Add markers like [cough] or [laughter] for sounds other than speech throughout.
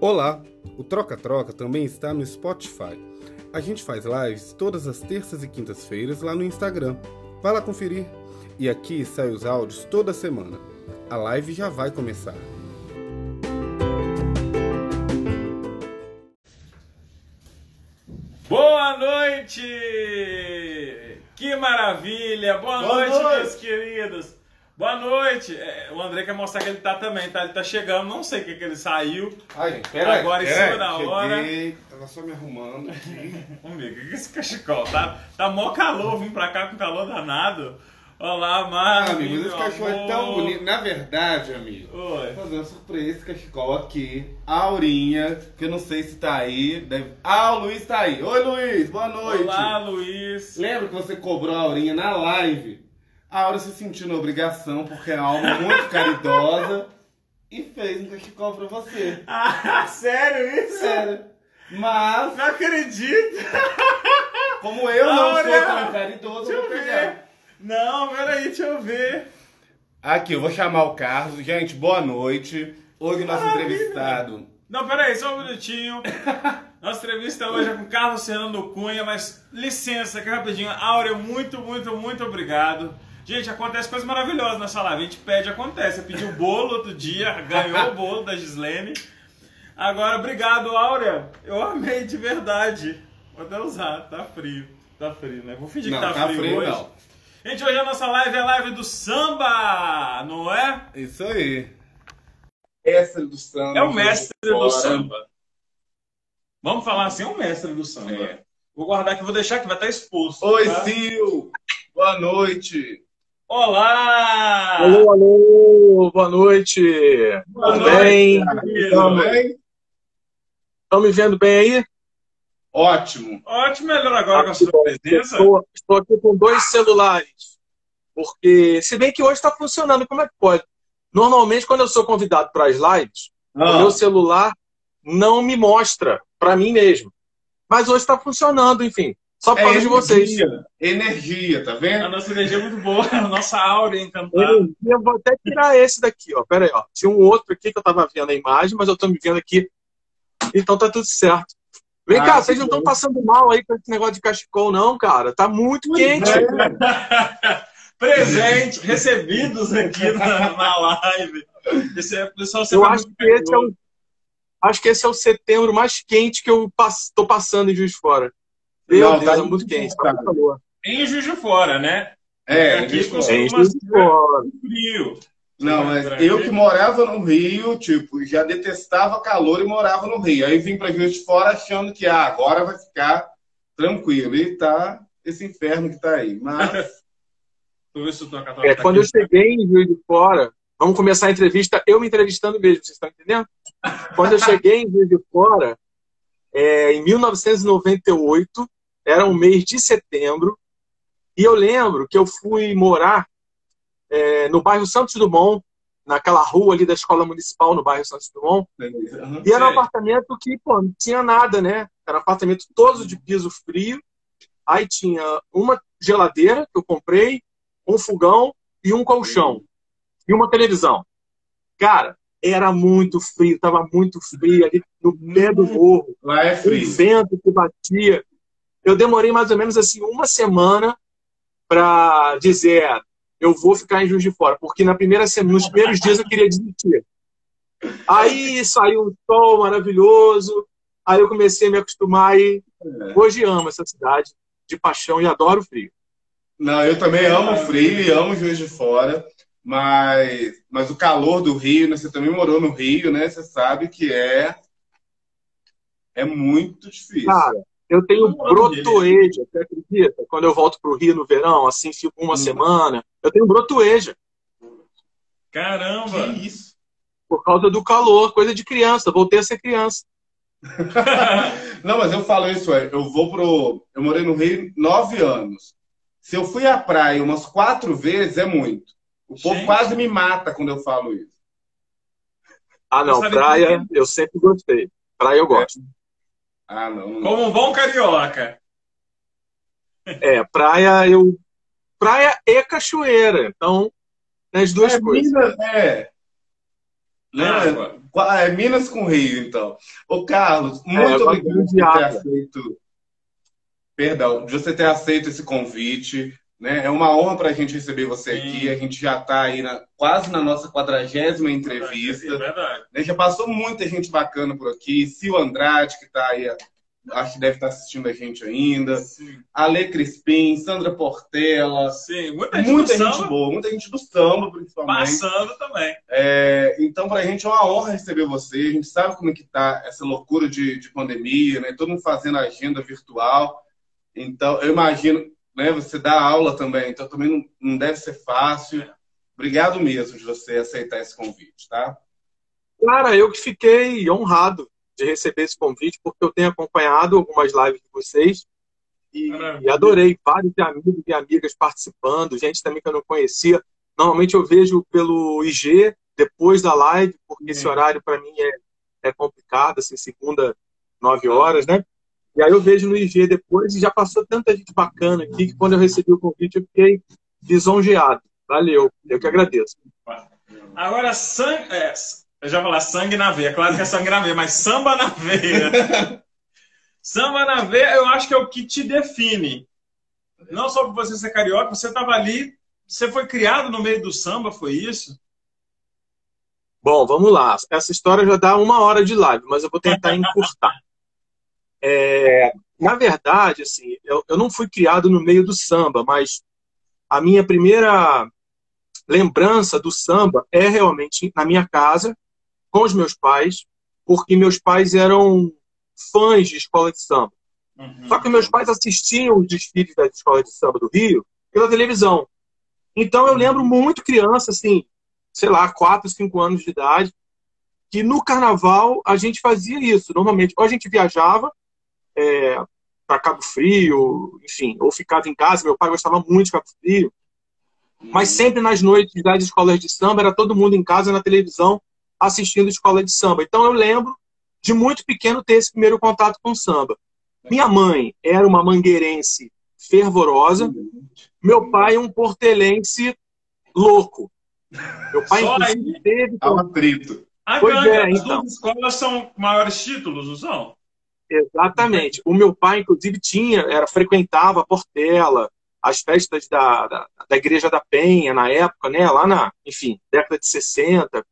Olá! O Troca Troca também está no Spotify. A gente faz lives todas as terças e quintas-feiras lá no Instagram. Vai lá conferir. E aqui saem os áudios toda semana. A live já vai começar. Boa noite! Que maravilha! Boa, Boa noite, noite. meus queridos! Boa noite! É, o André quer mostrar que ele tá também, tá? Ele tá chegando, não sei o que, que ele saiu. Ai, Agora, em cima da hora. Cheguei, tava só me arrumando aqui. [laughs] Vamos ver, o que que é esse cachecol? Tá, tá mó calor, vim pra cá com calor danado. Olá, Ah, Marvin, amigo, esse cachorro é tão bonito. Na verdade, amigo, Oi. vou fazer uma surpresa esse cachecol aqui. A Aurinha, que eu não sei se tá aí. Deve... Ah, o Luiz tá aí. Oi, Luiz, boa noite. Olá, Luiz. Lembra que você cobrou a Aurinha na live? A Aura se sentiu na obrigação, porque é uma alma muito caridosa, e fez um cachecol pra você. Ah, [laughs] sério isso? Sério. Mas, Não acredito! como eu não Aura, sou tão caridoso, eu vou ver. pegar. Não, peraí, deixa eu ver. Aqui, eu vou chamar o Carlos. Gente, boa noite. Hoje nosso entrevistado. Não, peraí, só um minutinho. [laughs] Nossa entrevista hoje é com Carlos Fernando Cunha, mas licença aqui rapidinho. Áurea, muito, muito, muito obrigado. Gente, acontece coisa maravilhosa nessa live. A gente pede, acontece. Eu pedi o bolo outro dia, [laughs] ganhou o bolo da Gislene. Agora, obrigado, Áurea. Eu amei de verdade. Vou até usar, tá frio. Tá frio, né? Vou fingir Não, que tá, tá frio, frio, hoje. não. Gente, hoje a nossa live é a live do samba, não é? Isso aí. Mestre do samba. É o mestre do Fora. samba. Vamos falar assim, é o mestre do samba. É. Vou guardar aqui, vou deixar que vai estar exposto. Oi, tá? Sil. Boa noite. Olá! Alô, alô, boa noite. Boa Tudo noite, bem? Tudo bem? Estão me vendo bem aí? Ótimo. Ótimo, melhor agora com a sua presença. Estou, estou aqui com dois celulares. Porque, se bem que hoje está funcionando, como é que pode? Normalmente, quando eu sou convidado para as lives, Ah. o meu celular não me mostra para mim mesmo. Mas hoje está funcionando, enfim. Só por causa de vocês. É energia. Energia, tá A vendo? nossa energia é muito boa, [laughs] a nossa áurea encantada. Eu, eu vou até tirar esse daqui, ó. Pera aí, ó. Tinha um outro aqui que eu tava vendo a imagem, mas eu tô me vendo aqui. Então tá tudo certo. Vem Ah, cá, vocês não estão passando mal aí com esse negócio de cachecol, não, cara. Tá muito quente. É. [laughs] Presente, recebidos aqui na, na live. Esse é, o pessoal Eu sempre acho que esse é o. Acho que esse é o setembro mais quente que eu pass- tô passando em Juiz de Fora. Meu Não, Deus, tá é muito quente. Tá em Juiz de Fora, né? É, Aqui em Juiz de Fora. frio. Não, mas eu que morava no Rio, tipo, já detestava calor e morava no Rio. Aí vim pra Juiz de Fora achando que ah, agora vai ficar tranquilo. E tá esse inferno que tá aí. Mas [laughs] É, quando eu cheguei em Juiz de Fora, vamos começar a entrevista, eu me entrevistando mesmo, vocês estão entendendo? Quando eu [laughs] cheguei em Juiz de Fora, é, em 1998, era um mês de setembro, e eu lembro que eu fui morar é, no bairro Santos Dumont, naquela rua ali da Escola Municipal, no bairro Santos Dumont, Uhum. e era um apartamento que, pô, não tinha nada, né? Era um apartamento todo de piso frio. Aí tinha uma geladeira que eu comprei, um fogão e um colchão. E uma televisão. Cara, era muito frio, tava muito frio ali no pé do morro. lá é frio. vento que batia. Eu demorei mais ou menos assim uma semana para dizer, eu vou ficar em Juiz de Fora, porque na primeira semana, nos primeiros dias eu queria desistir. Aí saiu um sol maravilhoso, aí eu comecei a me acostumar e hoje amo essa cidade de paixão e adoro o frio. Não, eu também amo frio e amo Juiz de Fora, mas, mas o calor do Rio, né? Você também morou no Rio, né? Você sabe que é é muito difícil. Cara, eu tenho Eu brotoeja, você acredita? Quando eu volto pro Rio no verão, assim, fico uma Hum. semana, eu tenho brotoeja. Caramba! que isso? por causa do calor, coisa de criança. Voltei a ser criança. [laughs] Não, mas eu falo isso, é, eu vou pro. Eu morei no Rio nove anos. Se eu fui à praia umas quatro vezes, é muito. O povo Gente. quase me mata quando eu falo isso. Ah, não, praia eu sempre gostei. Praia eu gosto. Ah, não. não. Como um bom carioca. É, praia eu. Praia e cachoeira. Então, nas duas é, coisas. Minas, é. Né? É Minas com Rio, então. Ô, Carlos, é, muito é, obrigado por ter aceito. Perdão, de você ter aceito esse convite. Né? É uma honra para a gente receber você Sim. aqui. A gente já está aí na, quase na nossa quadragésima entrevista. É verdade. Né? Já passou muita gente bacana por aqui. Sil Andrade, que está aí acho que deve estar assistindo a gente ainda. Sim. Ale Crispim, Sandra Portela. Sim, muita gente, muita gente boa, muita gente do samba, principalmente. Passando também. É, então, para a gente é uma honra receber você. A gente sabe como é que tá essa loucura de, de pandemia, né? Todo mundo fazendo agenda virtual. Então, eu imagino, né? Você dá aula também, então também não, não deve ser fácil. Obrigado mesmo de você aceitar esse convite, tá? Cara, eu que fiquei honrado de receber esse convite, porque eu tenho acompanhado algumas lives de vocês e, e, adorei vários amigos e amigas participando, gente também que eu não conhecia. Normalmente eu vejo pelo IG depois da live, porque esse horário para mim é, é complicado, assim, segunda, nove horas, né? E aí eu vejo no IG depois e já passou tanta gente bacana aqui que quando eu recebi o convite eu fiquei lisonjeado. Valeu, eu que agradeço. Agora, sangue, é, eu já falar sangue na veia, claro que é sangue na veia, mas samba na veia. [laughs] samba na veia, eu acho que é o que te define. Não só por você ser carioca, você estava ali, você foi criado no meio do samba, foi isso? Bom, vamos lá. Essa história já dá uma hora de live, mas eu vou tentar encurtar. É, na verdade, assim, eu, eu não fui criado no meio do samba, mas a minha primeira lembrança do samba é realmente na minha casa, com os meus pais, porque meus pais eram fãs de escola de samba. Uhum. Só que meus pais assistiam os desfiles da escola de samba do Rio pela televisão. Então eu lembro muito criança, assim, sei lá, 4, 5 anos de idade, que no carnaval a gente fazia isso. Normalmente, ou a gente viajava é, para Cabo Frio, enfim, ou ficava em casa. Meu pai gostava muito de Cabo Frio. Mas uhum. sempre nas noites das escolas de samba era todo mundo em casa na televisão assistindo escola de samba. Então eu lembro de muito pequeno ter esse primeiro contato com samba. Minha mãe era uma mangueirense fervorosa, meu pai um portelense louco. Meu pai Só aí teve um atrito. Pois é, as então. duas escolas são maiores títulos, não são? Exatamente. O meu pai, inclusive, tinha, era frequentava a Portela, as festas da, da, da Igreja da Penha na época, né? Lá na, enfim, década de 60.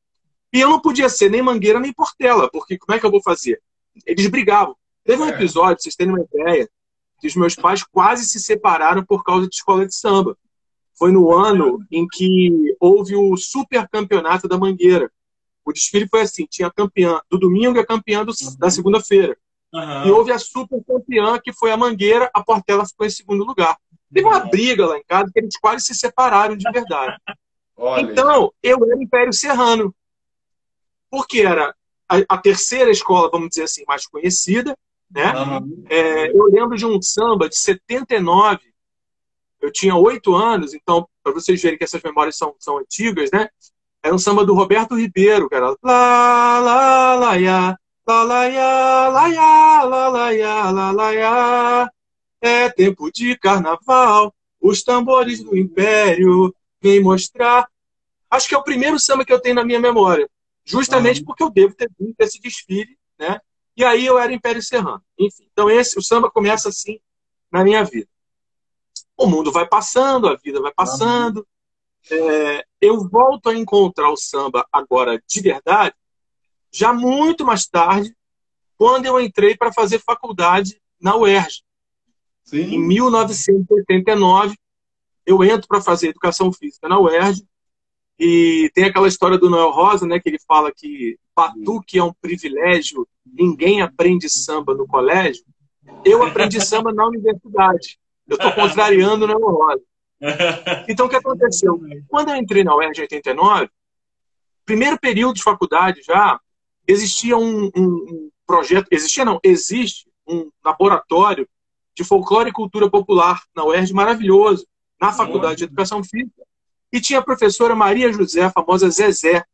E eu não podia ser nem Mangueira nem Portela, porque como é que eu vou fazer? Eles brigavam. Teve um é. episódio, vocês terem uma ideia, que os meus pais quase se separaram por causa de escola de samba. Foi no ano em que houve o super campeonato da Mangueira. O desfile foi assim: tinha a campeã do domingo e a campeã do, da segunda-feira. Uhum. E houve a super campeã, que foi a Mangueira, a Portela ficou em segundo lugar. Teve uma briga lá em casa que eles quase se separaram de verdade. [laughs] então, eu era Império Serrano porque era a, a, terceira escola, vamos dizer assim, mais conhecida. Né? Uhum. É, eu lembro de um samba de 79, eu tinha oito anos, então, para vocês verem que essas memórias são, são antigas, né? Era um samba do Roberto Ribeiro, que era lá, lá, lá, ya, ya, lá, lá, ya. É tempo de carnaval, os tambores do império vêm mostrar. Acho que é o primeiro samba que eu tenho na minha memória justamente uhum. porque eu devo ter visto esse desfile, né? E aí eu era Império Serrano. Enfim, então esse, o samba começa assim na minha vida. O mundo vai passando, a vida vai passando. Uhum. É, eu volto a encontrar o samba agora de verdade, já muito mais tarde, quando eu entrei para fazer faculdade na UERJ. Sim. Em 1989, eu entro para fazer educação física na UERJ e tem aquela história do Noel Rosa, né, que ele fala que batuque é um privilégio, ninguém aprende samba no colégio. Eu aprendi [laughs] samba na universidade. Eu estou contrariando o Noel Rosa. [laughs] Então, o que aconteceu? Quando eu entrei na UERJ em 89, primeiro período de faculdade já, existia um, um, projeto, existia não, existe um laboratório de folclore e cultura popular na UERJ maravilhoso, na Faculdade de Educação Física, e tinha a professora Maria José, a famosa Zezé.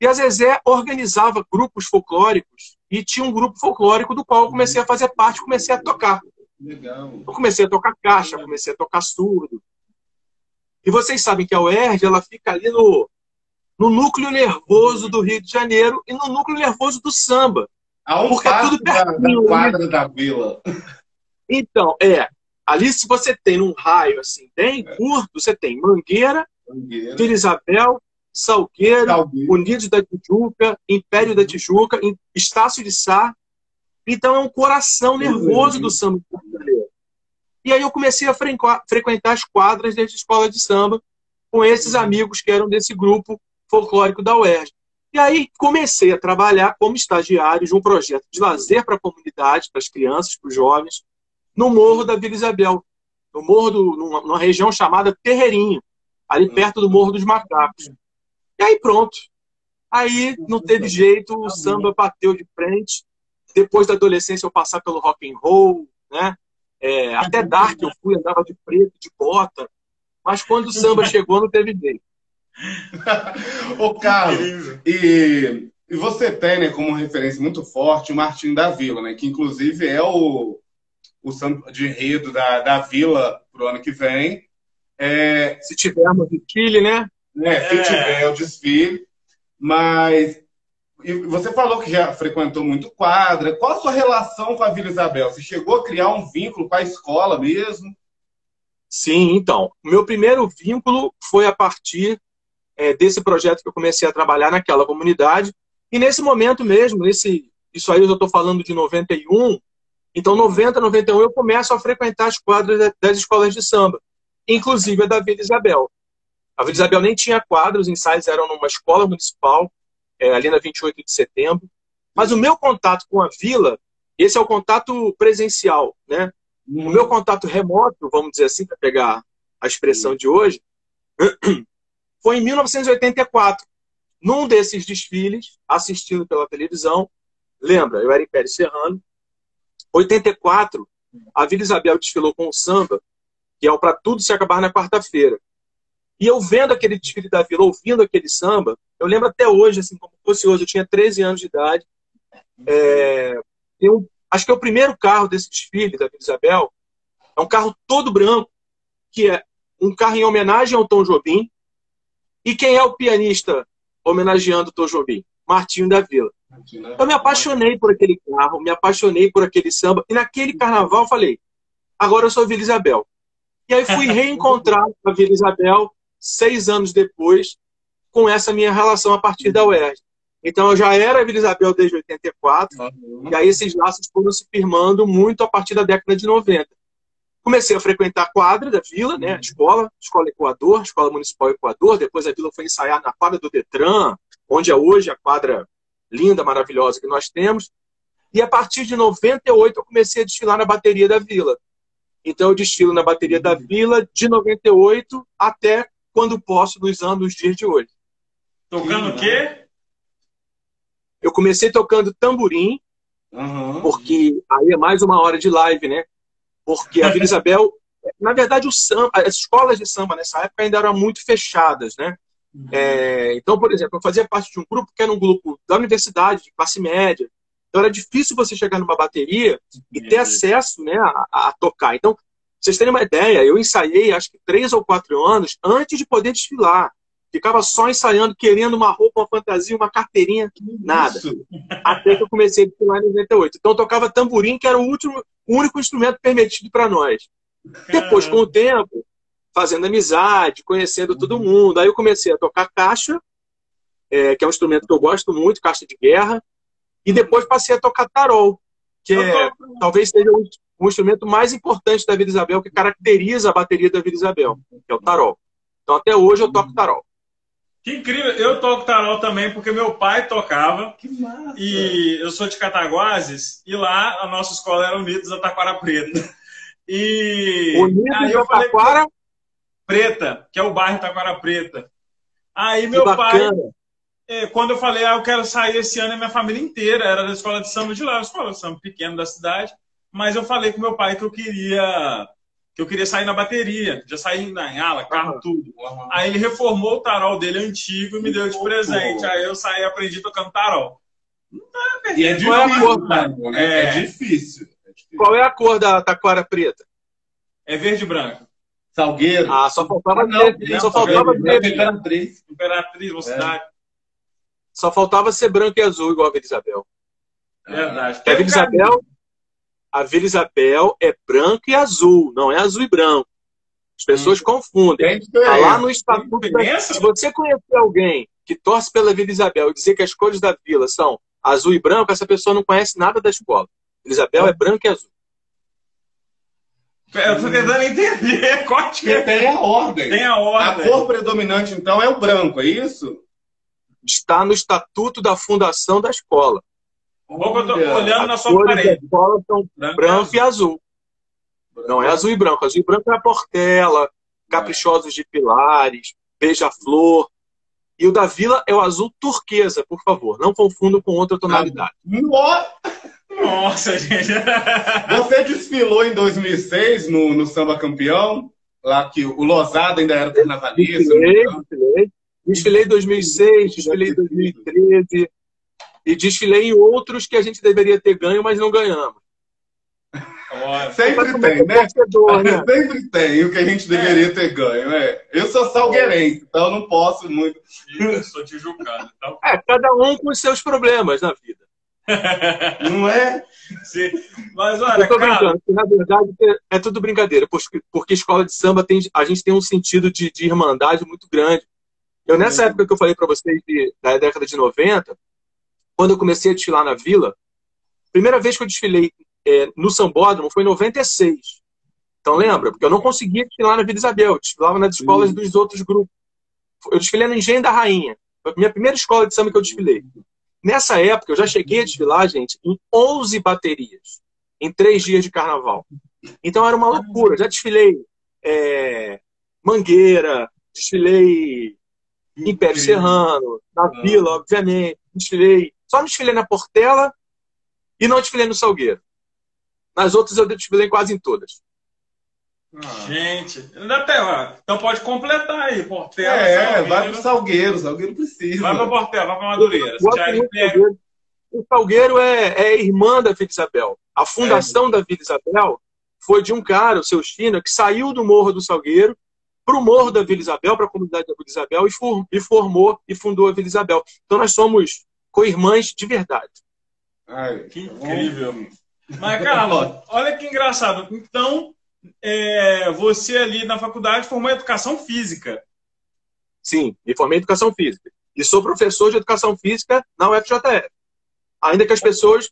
E a Zezé organizava grupos folclóricos e tinha um grupo folclórico do qual eu comecei a fazer parte, comecei a tocar. Legal. Eu comecei a tocar caixa, comecei a tocar surdo. E vocês sabem que a UERJ ela fica ali no no núcleo nervoso do Rio de Janeiro e no núcleo nervoso do samba. A um porque é tudo da, da né? quadra da vila. Então, é. Ali, se você tem um raio assim, bem é. curto, você tem Mangueira, Mangueira. Vila Isabel, Salgueiro, Salgueiro, Unidos da Tijuca, Império da Tijuca, Estácio de Sá. Então é um coração nervoso do samba brasileiro. E aí eu comecei a frequentar as quadras dessa escola de samba com esses amigos que eram desse grupo folclórico da UERJ. E aí comecei a trabalhar como estagiário de um projeto de lazer para a comunidade, para as crianças, para os jovens, no Morro da Vila Isabel, no morro do, numa, numa região chamada Terreirinho, ali perto do Morro dos Macacos. E aí pronto. Aí não teve jeito, o samba bateu de frente. Depois da adolescência eu passar pelo rock and roll, né? É, até dark eu fui, andava de preto, de bota. Mas quando o samba [laughs] chegou, não teve jeito. Ô, Carlos, e, e você tem né, como referência muito forte o Martinho da Vila, né? Que inclusive é o, o samba de enredo da, da Vila pro ano que vem. É, se tivermos desfile, né? É, se tiver o desfile. Mas e você falou que já frequentou muito quadra. Qual a sua relação com a Vila Isabel? Você chegou a criar um vínculo com a escola mesmo? Sim, então. O meu primeiro vínculo foi a partir é, desse projeto que eu comecei a trabalhar naquela comunidade. E nesse momento mesmo, nesse, isso aí eu estou falando de 91, então 90, 91 eu começo a frequentar as quadras das escolas de samba, inclusive a da Vila Isabel. A Vila Isabel nem tinha quadros, os ensaios eram numa escola municipal, é, ali na 28 de setembro. Mas o meu contato com a vila, esse é o contato presencial, né? O meu contato remoto, vamos dizer assim, para pegar a expressão de hoje, [clears throat] foi em 1984. Num desses desfiles, assistindo pela televisão, lembra, eu era Império Serrano. 84, a Vila Isabel desfilou com o samba, que é o Pra Tudo Se Acabar na Quarta-feira. E eu vendo aquele desfile da Vila, ouvindo aquele samba, eu lembro até hoje, assim, como fosse hoje, eu tinha 13 anos de idade. É, eu, acho que é o primeiro carro desse desfile da Vila Isabel. É um carro todo branco, que é um carro em homenagem ao Tom Jobim, e quem é o pianista homenageando o Tom Jobim? Martinho da Vila. Eu me apaixonei por aquele carro, me apaixonei por aquele samba. E naquele carnaval eu falei, agora eu sou Vila Isabel. E aí fui [laughs] reencontrar a Vila Isabel seis anos depois, com essa minha relação a partir da UERJ. Então eu já era Vila Isabel desde 84, uhum. e aí esses laços foram se firmando muito a partir da década de 90 comecei a frequentar a quadra da vila, né? A escola, escola Equador, escola municipal Equador. Depois a vila foi ensaiar na quadra do Detran, onde é hoje a quadra linda, maravilhosa que nós temos. E a partir de 98 eu comecei a desfilar na bateria da vila. Então eu desfilo na bateria da vila de 98 até quando posso nos anos, nos dias de hoje. Tocando o quê? Eu comecei tocando tamborim, uhum. porque aí é mais uma hora de live, né? Porque a Vila Isabel, na verdade, o samba, as escolas de samba nessa época ainda eram muito fechadas, né? Uhum. É, então, por exemplo, eu fazia parte de um grupo que era um grupo da universidade, de classe média. Então era difícil você chegar numa bateria e ter acesso né, a, a tocar. Então, vocês terem uma ideia, eu ensaiei acho que três ou quatro anos antes de poder desfilar. Ficava só ensaiando, querendo uma roupa, uma fantasia, uma carteirinha, nada. Isso. Até que eu comecei a desfilar em 98. Então eu tocava tamborim, que era o último, o único instrumento permitido para nós. Depois, com o tempo, fazendo amizade, conhecendo todo uhum. mundo, aí eu comecei a tocar caixa, é, que é um instrumento que eu gosto muito, caixa de guerra, e depois passei a tocar tarol, que é, talvez seja o, o instrumento mais importante da Vila Isabel, que caracteriza a bateria da Vila Isabel, que é o tarol. Então até hoje eu toco uhum. tarol. Que incrível! Eu toco tarol também, porque meu pai tocava. Que massa! E eu sou de Cataguases, e lá a nossa escola era Unidos da Taquara Preta. E Unidos aí eu falei Taquara? Preta, que é o bairro Taquara Preta. Aí meu pai, é, quando eu falei, ah, eu quero sair esse ano, a minha família inteira era da escola de samba de lá, a escola de samba pequena da cidade. Mas eu falei com meu pai que eu queria que eu queria sair na bateria, já saí na, ala, carro, uhum. tudo. Uhum. Aí ele reformou o tarol dele antigo e me deu de presente. Aí eu saí e aprendi tocando tarol. Não é, e é difícil, é, cor, né? é, é, difícil. Qual é a cor da taquara preta? É verde e branco. Salgueiro. Ah, só faltava Ah, não, não, só faltava ter, Imperatriz. Imperatriz, uma cidade. só faltava ser branco e azul igual a Vila Isabel. Verdade. A Vila Isabel, a Vila Isabel é branco e azul, não é azul e branco. As pessoas confundem. Tem Tá lá no estatuto. da-? Se você conhecer alguém que torce pela Vila Isabel e dizer que as cores da vila são azul e branco, essa pessoa não conhece nada da escola. Vila Isabel é branco e azul. Eu tô tentando entender. [laughs] Corte Porque tem a ordem. Tem a A ordem. cor predominante, então, é o branco, é isso? Está no estatuto da fundação da escola. Que eu tô Olha, olhando na As sua parede. escola são branco e azul. Não é azul e branco. Azul e branco é a Portela, Caprichosos de Pilares, Beija-Flor. E o da Vila é o azul turquesa, por favor. Não confundam com outra tonalidade. Nossa! Nossa, gente. [laughs] Você desfilou em 2006 no, no Samba Campeão, lá que o Losada ainda era carnavalista. Desfilei, desfilei. Desfilei em 2006, desfilei em 2013. E desfilei em outros que a gente deveria ter ganho, mas não ganhamos. Sempre tem, né? Torcedor, [laughs] né? Sempre tem o que a gente deveria ter ganho. É. Eu sou salgueirense, então eu não posso muito. eu sou tijucano. Então... É, cada um com os seus problemas na vida. [laughs] Não é? Sim. Mas olha, Eu tô cara, brincando, na verdade é, é tudo brincadeira, porque, porque escola de samba tem, a gente tem um sentido de, de irmandade muito grande. Eu, nessa época que eu falei para vocês de- da década de 90, quando eu comecei a desfilar na vila, primeira vez que eu desfilei é, no Sambódromo foi em 96. Então lembra? Porque eu não conseguia desfilar na Vila Isabel, eu desfilava nas escolas Sim. dos outros grupos. Eu desfilei no Engenho da Rainha. Foi a minha primeira escola de samba que eu desfilei. Nessa época, eu já cheguei a desfilar, gente, em 11 baterias, em três dias de carnaval. Então era uma loucura. Já desfilei é, Mangueira, desfilei Império Serrano, na Vila, obviamente. Desfilei. Só não desfilei na Portela e não desfilei no Salgueiro. Nas outras eu desfilei quase em todas. gente, ainda tem, ó. Então pode completar aí, Portela. É, Salgueiro. vai pro Salgueiro, Salgueiro precisa. Vai pra Portela, vai pra Madureira. Pega. Salgueiro. O Salgueiro é, é irmã da Vila Isabel. A fundação da Vila Isabel foi de um cara, o seu China, que saiu do Morro do Salgueiro para o Morro da Vila Isabel, para a comunidade da Vila Isabel, e, for- e formou e fundou a Vila Isabel. Então nós somos co-irmãs de verdade. Ai, Que tá incrível. Mas, [laughs] Carlos, olha que engraçado. Então, é, você ali na faculdade formou em educação física. Sim, me formei em educação física. E sou professor de educação física na UFJF. Ainda que as pessoas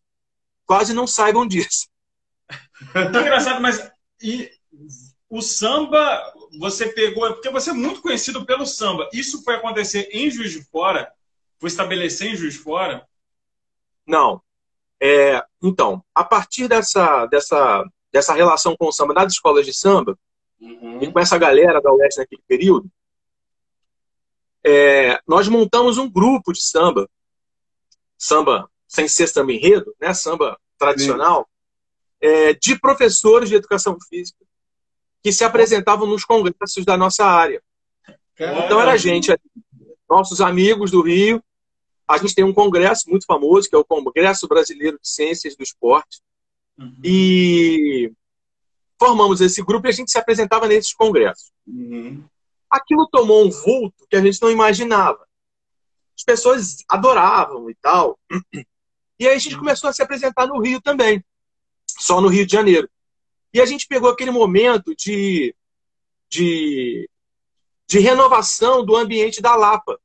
quase não saibam disso. Que engraçado, mas e o samba você pegou, porque você é muito conhecido pelo samba. Isso foi acontecer em Juiz de Fora? Foi estabelecer em Juiz de Fora? Não. É, então, a partir dessa, dessa, dessa relação com o samba das escolas de samba, Uhum. e com essa galera da UES naquele período, é, nós montamos um grupo de samba, samba sem ser samba enredo, né, samba tradicional, é, de professores de educação física que se apresentavam nos congressos da nossa área. Então era gente, nossos amigos do Rio. A gente tem um congresso muito famoso, que é o Congresso Brasileiro de Ciências do Esporte. E formamos esse grupo e a gente se apresentava nesses congressos. Uhum. Aquilo tomou um vulto que a gente não imaginava. As pessoas adoravam e tal. E aí a gente começou a se apresentar no Rio também, só no Rio de Janeiro. E a gente pegou aquele momento de, de, de renovação do ambiente da Lapa,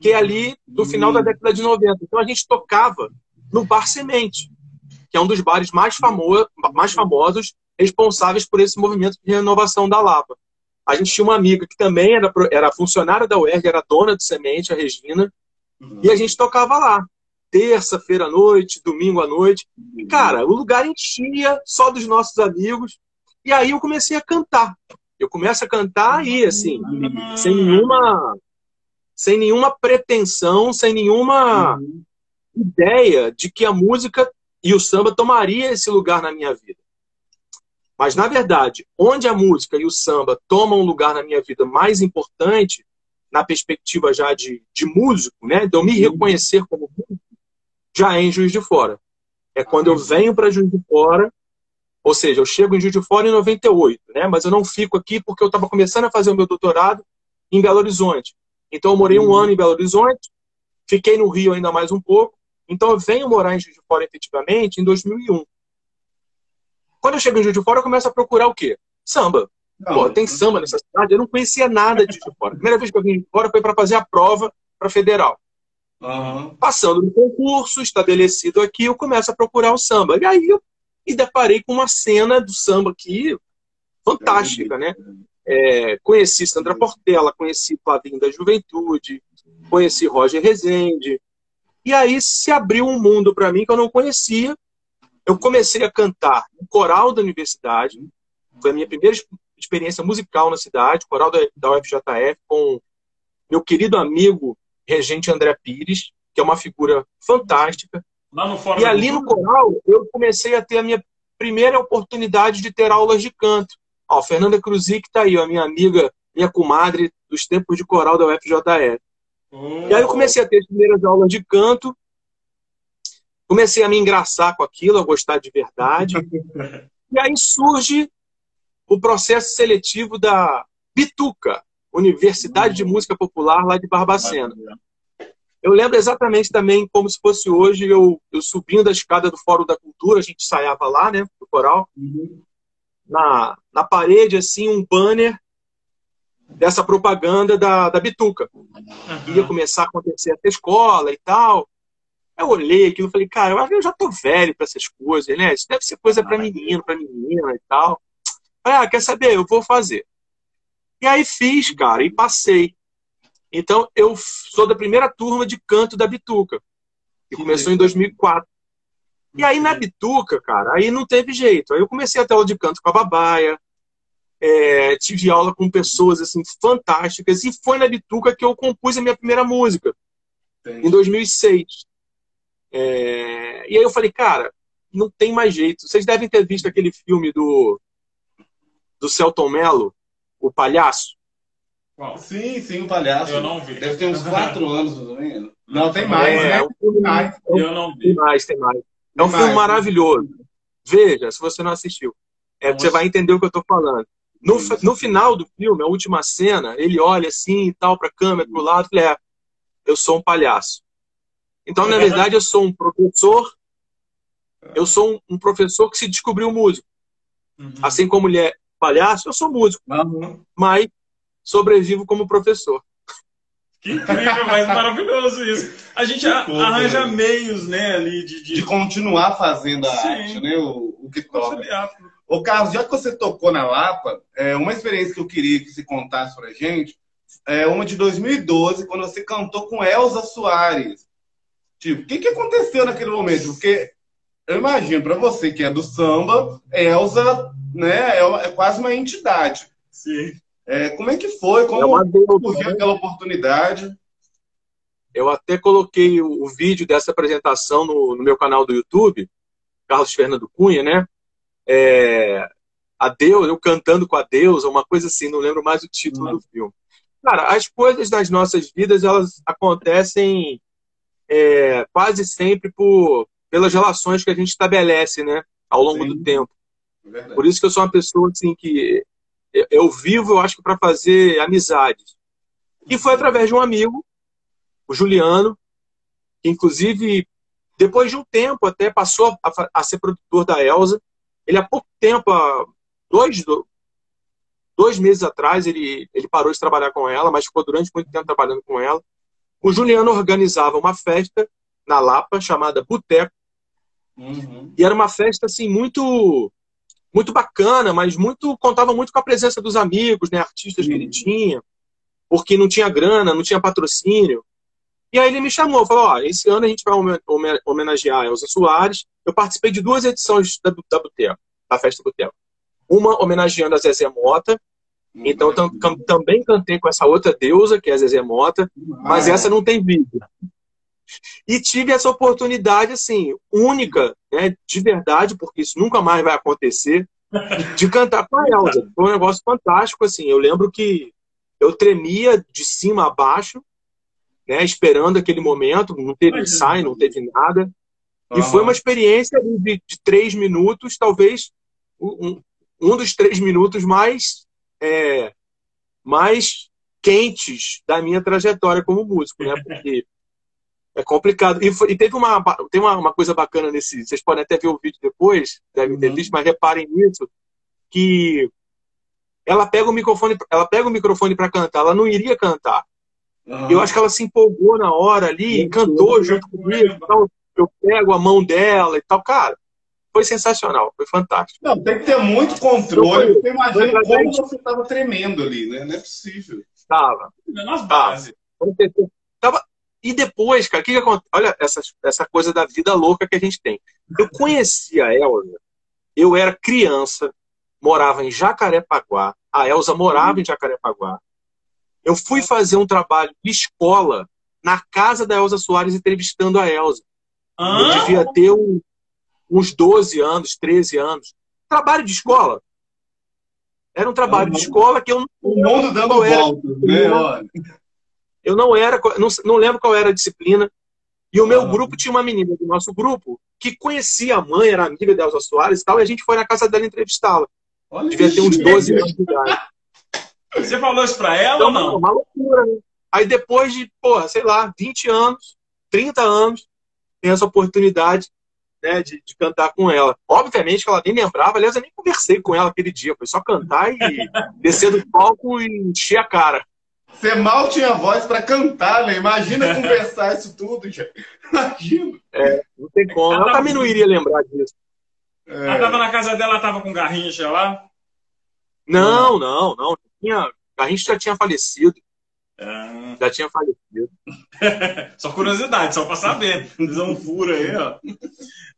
que é ali no final da década de 90. Então a gente tocava no Bar Semente, que é um dos bares mais, famo mais famosos responsáveis por esse movimento de renovação da Lapa. A gente tinha uma amiga que também era, era funcionária da UERJ, era dona de semente, a Regina, uhum. e a gente tocava lá. Terça-feira à noite, domingo à noite. E, cara, o lugar enchia só dos nossos amigos. E aí eu comecei a cantar. Eu começo a cantar aí, assim, sem nenhuma, sem nenhuma pretensão, sem nenhuma uhum. ideia de que a música e o samba tomaria esse lugar na minha vida. Mas, na verdade, onde a música e o samba tomam um lugar na minha vida mais importante, na perspectiva já de, de músico, né, de eu me reconhecer como músico, já é em Juiz de Fora. É quando eu venho para Juiz de Fora, Ou seja, eu chego em Juiz de Fora em 98, né? Mas eu não fico aqui porque eu estava começando a fazer o meu doutorado em Belo Horizonte. Então eu morei um uhum. ano em Belo Horizonte, fiquei no Rio ainda mais um pouco. Então eu venho morar em Juiz de Fora efetivamente em 2001. Quando eu chego em Juiz de Fora, eu começo a procurar o quê? Samba. Não, Pô, tem samba nessa cidade? Eu não conhecia nada de Juiz de Fora. A primeira vez que eu vim de fora foi para fazer a prova para federal. Uhum. Passando no concurso, estabelecido aqui, eu começo a procurar o samba. E aí eu me deparei com uma cena do samba aqui fantástica, né? É, conheci Sandra Portela, conheci Flavinho da Juventude, conheci Roger Rezende. E aí se abriu um mundo para mim que eu não conhecia. Eu comecei a cantar no coral da universidade. Foi a minha primeira experiência musical na cidade, coral da, da UFJF, com meu querido amigo regente André Pires, que é uma figura fantástica. e ali no coral, eu comecei a ter a minha primeira oportunidade de ter aulas de canto. Ó, Fernanda Cruzi, que está aí, a minha amiga, minha comadre dos tempos de coral da UFJF. E aí eu comecei a ter as primeiras aulas de canto, comecei a me engraçar com aquilo, a gostar de verdade. [laughs] e aí surge o processo seletivo da Bituca, Universidade de Música Popular lá de Barbacena. Eu lembro exatamente também como se fosse hoje, eu, eu subindo a escada do Fórum da Cultura, a gente ensaiava lá, né, no coral. Uhum. Na, na parede, assim, um banner dessa propaganda da, da Bituca. Uhum. Ia começar a acontecer essa escola e tal. Eu olhei aquilo e falei, cara, eu acho que eu já tô velho para essas coisas, né? Isso deve ser coisa para menino, para menina e tal. Ah, quer saber? Eu vou fazer. E aí fiz, cara, e passei. Então, eu sou da primeira turma de canto da Bituca, que começou em 2004. E aí, na Bituca, cara, aí não teve jeito. Aí eu comecei a ter aula de canto com a Babaia, é, tive aula com pessoas, assim, fantásticas, e foi na Bituca que eu compus a minha primeira música, Entendi. em 2006. É, e aí eu falei, cara, não tem mais jeito. Vocês devem ter visto aquele filme do, do Celton Mello, o palhaço? Qual? Sim, sim, o palhaço. Eu não vi. Deve ter uns quatro anos, mais ou menos. Não, tem mais, é, né? Tem mais. Eu não vi. Tem mais, tem mais. É um filme maravilhoso. Veja, se você não assistiu. É, você vai entender o que eu estou falando. No, no final do filme, a última cena, ele olha assim e tal para a câmera, pro lado, e fala, é, eu sou um palhaço. Então, na verdade, eu sou um professor, eu sou um, um professor que se descobriu músico. Uhum. Assim como ele é palhaço, eu sou músico. Uhum. Mas sobrevivo como professor. Que incrível, mas maravilhoso isso. A gente arranja né? meios, né, ali de, de... de continuar fazendo a Sim. arte, né, o, o que toca. Ô, Carlos, já que você tocou na Lapa, é, uma experiência que eu queria que você contasse pra gente é uma de 2012, quando você cantou com Elza Soares. Tipo, o que, que aconteceu naquele momento? Porque eu imagino, para você que é do samba, Elza né, é, é quase uma entidade. Sim. É, como é que foi? Como é surgiu aquela oportunidade? Eu até coloquei o, o vídeo dessa apresentação no, no, meu canal do YouTube, Carlos Fernando Cunha, né? É, a Deus, eu cantando com a Deus, uma coisa assim, não lembro mais o título do filme. Cara, as coisas das nossas vidas, elas acontecem é, quase sempre por, pelas relações que a gente estabelece, né? Ao longo Sim. do tempo. Verdade. Por isso que eu sou uma pessoa assim que eu vivo, eu acho que para fazer amizades. E foi através de um amigo, o Juliano, que inclusive depois de um tempo até passou a, a ser produtor da Elsa. Ele há pouco tempo, há dois, dois meses atrás, ele, ele parou de trabalhar com ela, mas ficou durante muito tempo trabalhando com ela. O Juliano organizava uma festa na Lapa chamada Boteco. Uhum. E era uma festa assim muito muito bacana, mas muito contava muito com a presença dos amigos, né, artistas que ele tinha, porque não tinha grana, não tinha patrocínio. E aí ele me chamou, falou: ó, esse ano a gente vai homenagear a Elza Soares. Eu participei de duas edições da, da Boteco, da Festa Boteco. Uma homenageando a Zezé Mota, então tam, também cantei com essa outra deusa, que é a Zezé Mota, mas essa não tem vídeo. E tive essa oportunidade, assim, única, né, de verdade, porque isso nunca mais vai acontecer, de cantar com a Elza. Foi um negócio fantástico, assim. Eu lembro que eu tremia de cima a baixo, né, esperando aquele momento, não teve ensaio, não teve nada. E foi uma experiência de, de três minutos, talvez um, um dos três minutos mais, é, mais quentes da minha trajetória como músico, né? Porque é complicado. E, foi, e teve uma, tem uma, uma, coisa bacana nesse. Vocês podem até ver o vídeo depois, devem ter uhum. visto, mas reparem nisso, que ela pega o microfone, ela pega o microfone para cantar, ela não iria cantar. Uhum. Eu acho que ela se empolgou na hora ali e cantou junto comigo. Então, eu pego a mão dela e tal. Cara, foi sensacional, foi fantástico. Não, tem que ter muito controle, porque imagina como você estava tremendo ali, né? Não é possível. Estava. Nas bases. Tava. E depois, cara, o que, que acontece? Olha essa, essa coisa da vida louca que a gente tem. Eu conheci a Elza, eu era criança, morava em Jacarepaguá, a Elza morava em Jacarepaguá. Eu fui fazer um trabalho de escola na casa da Elza Soares entrevistando a Elza. Eu devia ter um, uns 12 anos, 13 anos. Trabalho de escola. Era um trabalho de escola que eu não. O mundo dando volta, né? Eu não era, não, não lembro qual era a disciplina. E o meu ah. grupo tinha uma menina do nosso grupo que conhecia a mãe, era amiga da Elza Soares e tal, e a gente foi na casa dela entrevistá-la. Devia ter uns 12 anos de idade. [laughs] Você falou isso pra ela então, ou não? Uma loucura, né? Aí depois de, porra, sei lá, 20 anos, 30 anos, tem essa oportunidade né, de, de, cantar com ela. Obviamente que ela nem lembrava, aliás, eu nem conversei com ela aquele dia, foi só cantar e [laughs] descer do palco e encher a cara. Você mal tinha voz para cantar, né? Imagina [laughs] conversar isso tudo, já. Imagina. É, não tem como. Ela, ela também não iria lembrar disso. É. Ela tava na casa dela, tava com Garrincha lá? Não, não, não. Tinha... Garrincha já tinha falecido. Ah. Já tinha falecido. [laughs] só curiosidade, só para saber. Um furo aí, ó.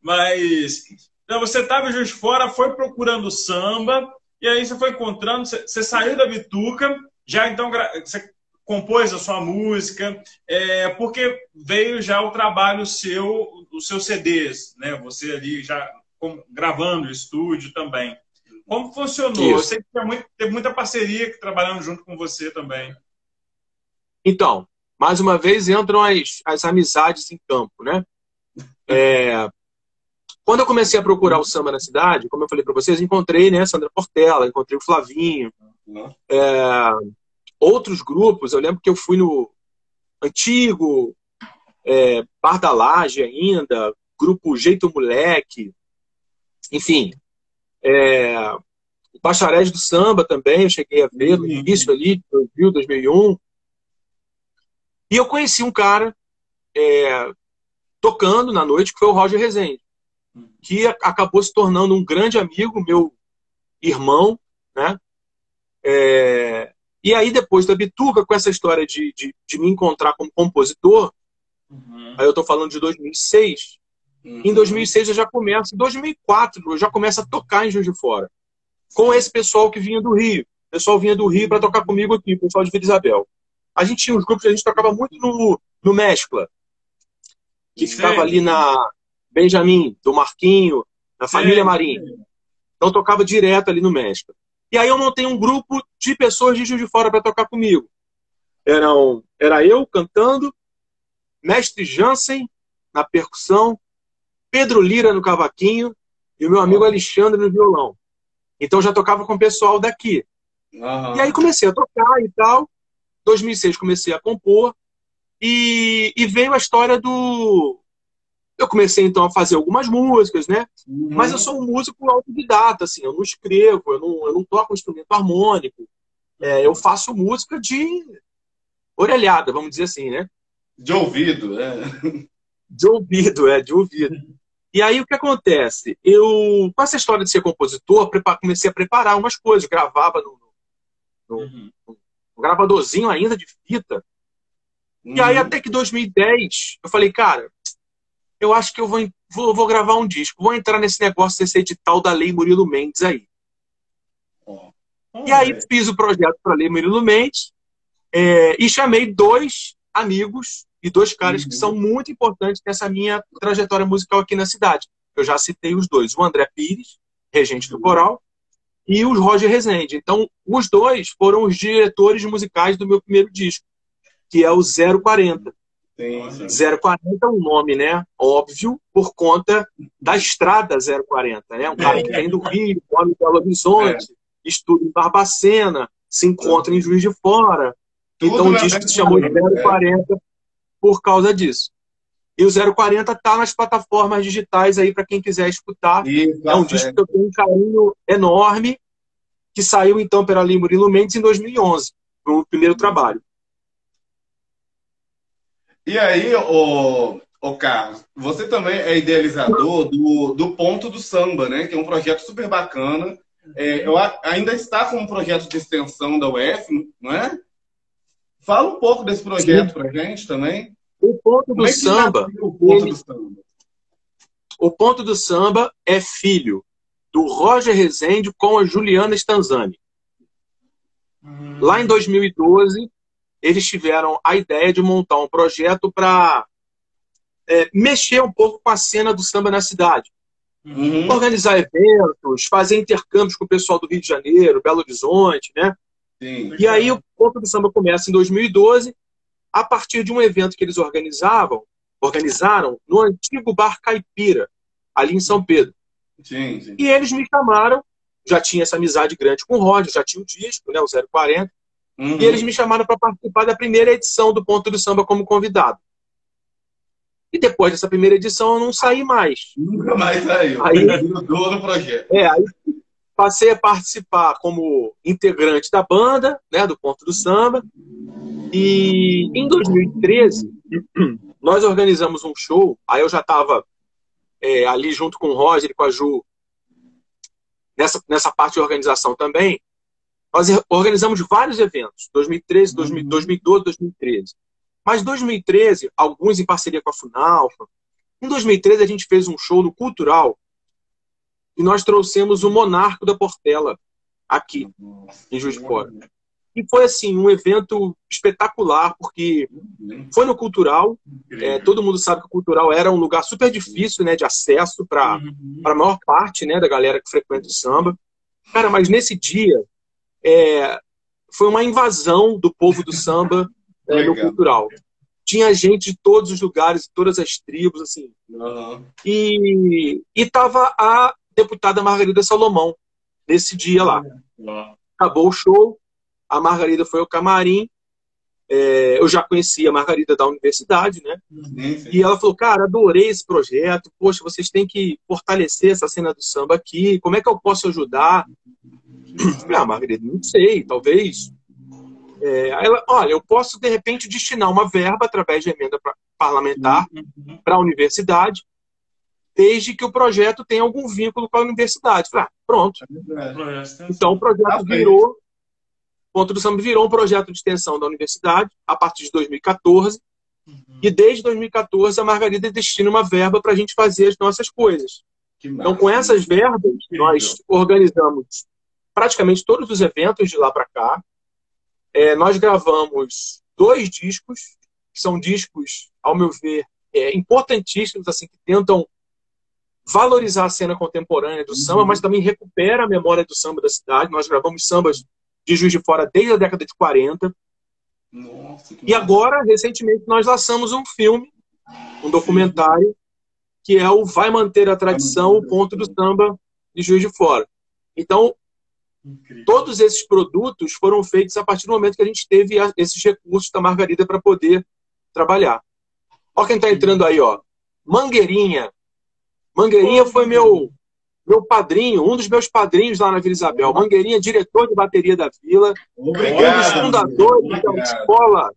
Mas então, você estava justo fora, foi procurando samba, e aí você foi encontrando, você, você saiu da Bituca, já então você compôs a sua música, é, porque veio já o trabalho seu, os seus CDs, né? Você ali já com, gravando o estúdio também. Como funcionou? Isso. Eu sei que muito, teve muita parceria trabalhando junto com você também. Então, mais uma vez entram as, as amizades em campo, né? [laughs] É, quando eu comecei a procurar o samba na cidade, como eu falei para vocês, encontrei né, Sandra Portela, encontrei o Flavinho, é, outros grupos. Eu lembro que eu fui no antigo é, Bar da Laje ainda, grupo Jeito Moleque, enfim. É, Bacharéis do Samba também, eu cheguei a ver no início ali, 2000, 2001. E eu conheci um cara é, tocando na noite, que foi o Roger Rezende, que acabou se tornando um grande amigo, meu irmão, né? É, e aí, depois da Bituca, com essa história de, de, de me encontrar como compositor, uhum. aí eu estou falando de 2006, uhum. em 2006 eu já começo, em 2004 eu já começo a tocar em Juiz de Fora, com esse pessoal que vinha do Rio. O pessoal vinha do Rio para tocar comigo aqui, o pessoal de Vila Isabel a gente tinha uns grupos que a gente tocava muito no, no Mescla, que Sim. ficava ali na Benjamin, do Marquinho, na família Marinho. Então tocava direto ali no Mescla. E aí eu montei um grupo de pessoas de Juiz de Fora para tocar comigo. Eram, era eu cantando, Mestre Jansen na percussão, Pedro Lira no cavaquinho e o meu amigo Alexandre no violão. Então já tocava com o pessoal daqui. Uhum. E aí comecei a tocar e tal. 2006 comecei a compor e, e, veio a história do. Eu comecei então a fazer algumas músicas, né? Uhum. Mas eu sou um músico autodidata, assim, eu não escrevo, eu não, eu não toco instrumento harmônico. É, eu faço música de orelhada, vamos dizer assim, né? De ouvido, é. De ouvido, é, de ouvido. E aí o que acontece? Eu, com essa história de ser compositor, comecei a preparar umas coisas, gravava no, no, uhum. no um gravadorzinho ainda de fita. Uhum. E aí, uhum. até que 2010, eu falei, cara, eu acho que eu vou, vou, vou, gravar um disco, vou entrar nesse negócio desse edital da Lei Murilo Mendes aí. Oh. e aí é. fiz o projeto para a Lei Murilo Mendes é, e chamei dois amigos e dois caras uhum. que são muito importantes nessa minha trajetória musical aqui na cidade. Eu já citei os dois, o André Pires, regente do uhum. coral, e os Roger Rezende. Então, os dois foram os diretores musicais do meu primeiro disco, que é o 040. Sim, sim. 040 é um nome, né? Óbvio, por conta da estrada 040, né? Um cara que vem do Rio, mora em Belo Horizonte, é. estuda em Barbacena, se encontra em Juiz de Fora. Tudo então o disco se chamou de 040 é. por causa disso. E o 040 está nas plataformas digitais aí para quem quiser escutar. Isso, é um disco que eu tenho um carinho enorme, que saiu então pela Lee Murilo Mendes em 2011, o primeiro trabalho. E aí, o, o Carlos, você também é idealizador do, do Ponto do Samba, né? Que é um projeto super bacana. É, eu, ainda está com um projeto de extensão da UF, não é? Fala um pouco desse projeto para gente também. O ponto do é samba. O ponto ele... do samba? O ponto do samba é filho do Roger Rezende com a Juliana Stanzani. Hum. Lá em 2012, eles tiveram a ideia de montar um projeto para é, mexer um pouco com a cena do samba na cidade. Uhum. Organizar eventos, fazer intercâmbios com o pessoal do Rio de Janeiro, Belo Horizonte, né? Sim. E aí o ponto do samba começa em 2012 a partir de um evento que eles organizavam, organizaram no antigo Bar Caipira, ali em São Pedro. Sim, sim. E eles me chamaram, já tinha essa amizade grande com o Roger, já tinha o disco, né, o 040, uhum. e eles me chamaram para participar da primeira edição do Ponto do Samba como convidado. E depois dessa primeira edição eu não saí mais. Nunca mais saiu. Aí, no projeto. É, aí passei a participar como integrante da banda, né, do Ponto do Samba. E em 2013, nós organizamos um show, aí eu já estava é, ali junto com o Roger e com a Ju, nessa, nessa parte de organização também. Nós organizamos vários eventos, 2013, 2012, 2013. Mas 2013, alguns em parceria com a Funalfa. Em 2013, a gente fez um show no Cultural e nós trouxemos o Monarco da Portela aqui, em Juiz de Fora. E foi assim um evento espetacular, porque foi no cultural. É, todo mundo sabe que o cultural era um lugar super difícil né, de acesso para a maior parte né, da galera que frequenta o samba. Cara, mas nesse dia é, foi uma invasão do povo do samba [laughs] é, no cultural. Tinha gente de todos os lugares, de todas as tribos, assim. Uhum. E estava a deputada Margarida Salomão nesse dia lá. Uhum. Acabou o show, a Margarida foi ao camarim. É, eu já conhecia a Margarida da universidade, né? Sim, E ela falou, cara, adorei esse projeto. Poxa, vocês têm que fortalecer essa cena do samba aqui. Como é que eu posso ajudar? Ah, Margarida, não sei, talvez. É, ela, olha, eu posso de repente destinar uma verba através de emenda parlamentar uhum. para a universidade, desde que o projeto tenha algum vínculo com a universidade. Falei, ah, pronto. É então o projeto tá virou Ponto do Samba virou um projeto de extensão da universidade a partir de 2014. Uhum. E desde 2014 a Margarida destina uma verba para a gente fazer as nossas coisas. Então, com essas verbas, nós organizamos praticamente todos os eventos de lá para cá. É, nós gravamos dois discos, que são discos, ao meu ver, é, importantíssimos, assim, que tentam valorizar a cena contemporânea do samba, uhum. mas também recupera a memória do samba da cidade. Nós gravamos sambas de Juiz de Fora desde a década de 40. Nossa, e agora, recentemente, nós lançamos um filme, um documentário, que é o Vai Manter a Tradição, o Ponto do Samba de Juiz de Fora. Então, Incrível. todos esses produtos foram feitos a partir do momento que a gente teve esses recursos da Margarida para poder trabalhar. Olha quem está entrando aí, ó. Mangueirinha. Mangueirinha foi meu meu padrinho, um dos meus padrinhos lá na Vila Isabel, Mangueirinha, diretor de bateria da Vila, obrigado, um dos fundadores obrigado. da escola,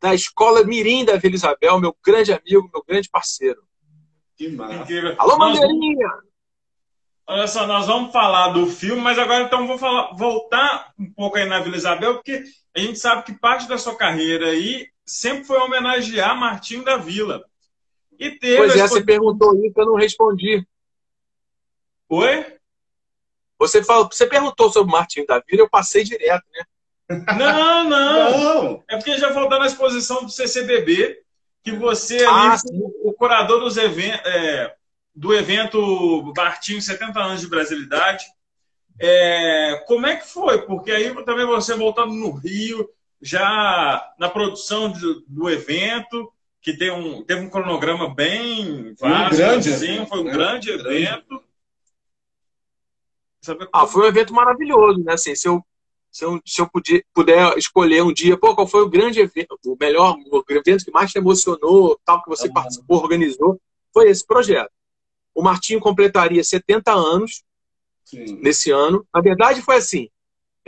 da escola Mirim da Vila Isabel, meu grande amigo, meu grande parceiro. Que massa. Alô, Mangueirinha! Olha só, nós vamos falar do filme, mas agora então vou falar, voltar um pouco aí na Vila Isabel, porque a gente sabe que parte da sua carreira aí sempre foi homenagear Martinho da Vila. E teve pois é, você perguntou isso, eu não respondi. Oi? Você, falou, você perguntou sobre o Martinho da Vila, eu passei direto, né? Não, não, não. É porque já faltou na exposição do CCBB que você ah, ali, o, curador dos eventos, é, do evento Martinho 70 anos de Brasilidade. É, como é que foi? Porque aí também você voltando no Rio, já na produção do, do evento, que tem um, teve um cronograma bem vasto, um grande assim, foi um né? grande evento. Ah, foi um evento maravilhoso, né? Assim, se eu, se eu, se eu puder, puder escolher um dia, pô, qual foi o grande evento, o melhor, o evento que mais te emocionou, tal, que você Uhum. participou, organizou, foi esse projeto. O Martinho completaria 70 anos Sim. nesse ano. Na verdade, foi assim.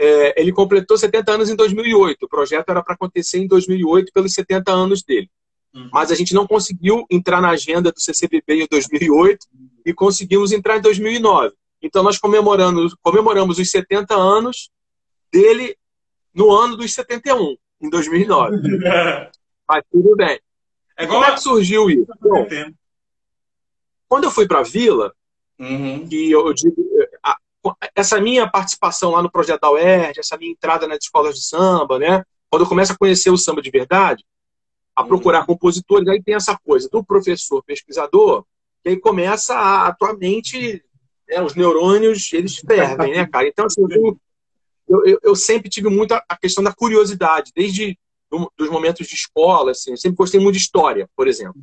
é, ele completou 70 anos em 2008. O projeto era para acontecer em 2008, pelos 70 anos dele. Uhum. Mas a gente não conseguiu entrar na agenda do CCBB em 2008 e conseguimos entrar em 2009. Então, nós comemoramos, comemoramos os 70 anos dele no ano dos 71, em 2009. [laughs] Mas tudo bem. É Como é que surgiu isso? Bom, quando eu fui para a Vila, Uhum. que eu digo, a- essa minha participação lá no projeto da UERJ, essa minha entrada nas escolas de samba, né? Quando eu começo a conhecer o samba de verdade, a procurar compositores, aí tem essa coisa do professor pesquisador, que aí começa a, a tua mente, né, os neurônios, eles fervem, né, cara? Então, assim, eu, eu, eu- sempre tive muito a, a questão da curiosidade, desde do- dos momentos de escola, assim, eu sempre gostei muito de história, por exemplo.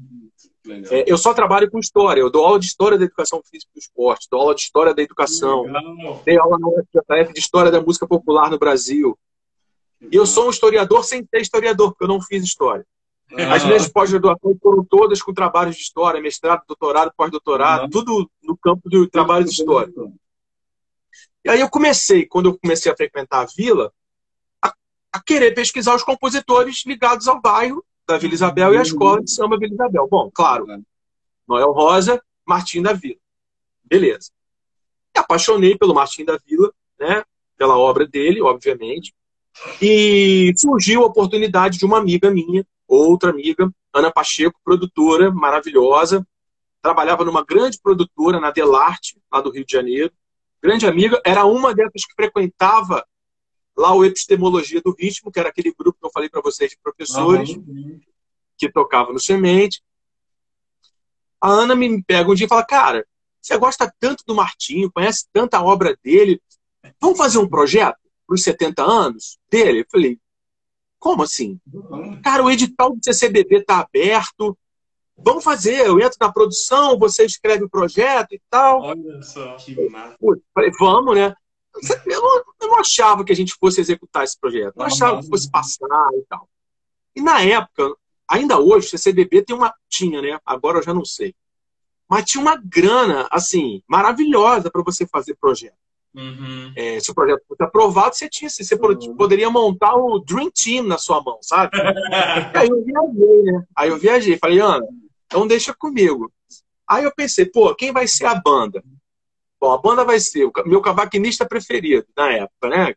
É, eu só trabalho com história. Eu dou aula de história da educação física e do esporte, dou aula de história da educação, Legal. dei aula na UFJF de história da música popular no Brasil. E eu sou um historiador sem ser historiador, porque eu não fiz história. As Ah, minhas pós-graduações foram todas com trabalhos de história, mestrado, doutorado, pós-doutorado, tudo no campo do trabalho de história. E aí eu comecei, quando eu comecei a frequentar a vila, a, a querer pesquisar os compositores ligados ao bairro da Vila Isabel e à escola de samba Vila Isabel. Bom, claro, Noel Rosa, Martim da Vila. Beleza. Me apaixonei pelo Martim da Vila, né? Pela obra dele, obviamente. E surgiu a oportunidade de uma amiga minha, outra amiga, Ana Pacheco, produtora maravilhosa, trabalhava numa grande produtora na Delarte, lá do Rio de Janeiro. Grande amiga, era uma dessas que frequentava lá o Epistemologia do Ritmo, que era aquele grupo que eu falei para vocês de professores Uhum. que tocava no Semente. A Ana me pega um dia e fala: Cara, você gosta tanto do Martinho, conhece tanta obra dele, vamos fazer um projeto para os 70 anos dele? Eu falei: Como assim? Cara, o edital do CCBB está aberto, vamos fazer. Eu entro na produção, você escreve o projeto e tal. Olha só. Que massa. Putz, falei, vamos, né? Eu não, eu não achava que a gente fosse executar esse projeto. Eu não achava que fosse passar e tal. E na época, ainda hoje, o CCBB tem uma. Tinha, né? Agora eu já não sei. Mas tinha uma grana, assim, maravilhosa para você fazer projeto. Uhum. É, se o projeto fosse aprovado, você tinha, você Uhum. poderia montar o Dream Team na sua mão, sabe? [laughs] Aí eu viajei, né? Aí eu viajei, falei, Ana, então deixa comigo. Aí eu pensei, pô, quem vai ser a banda? Bom, a banda vai ser o meu cavaquinista preferido na época, né?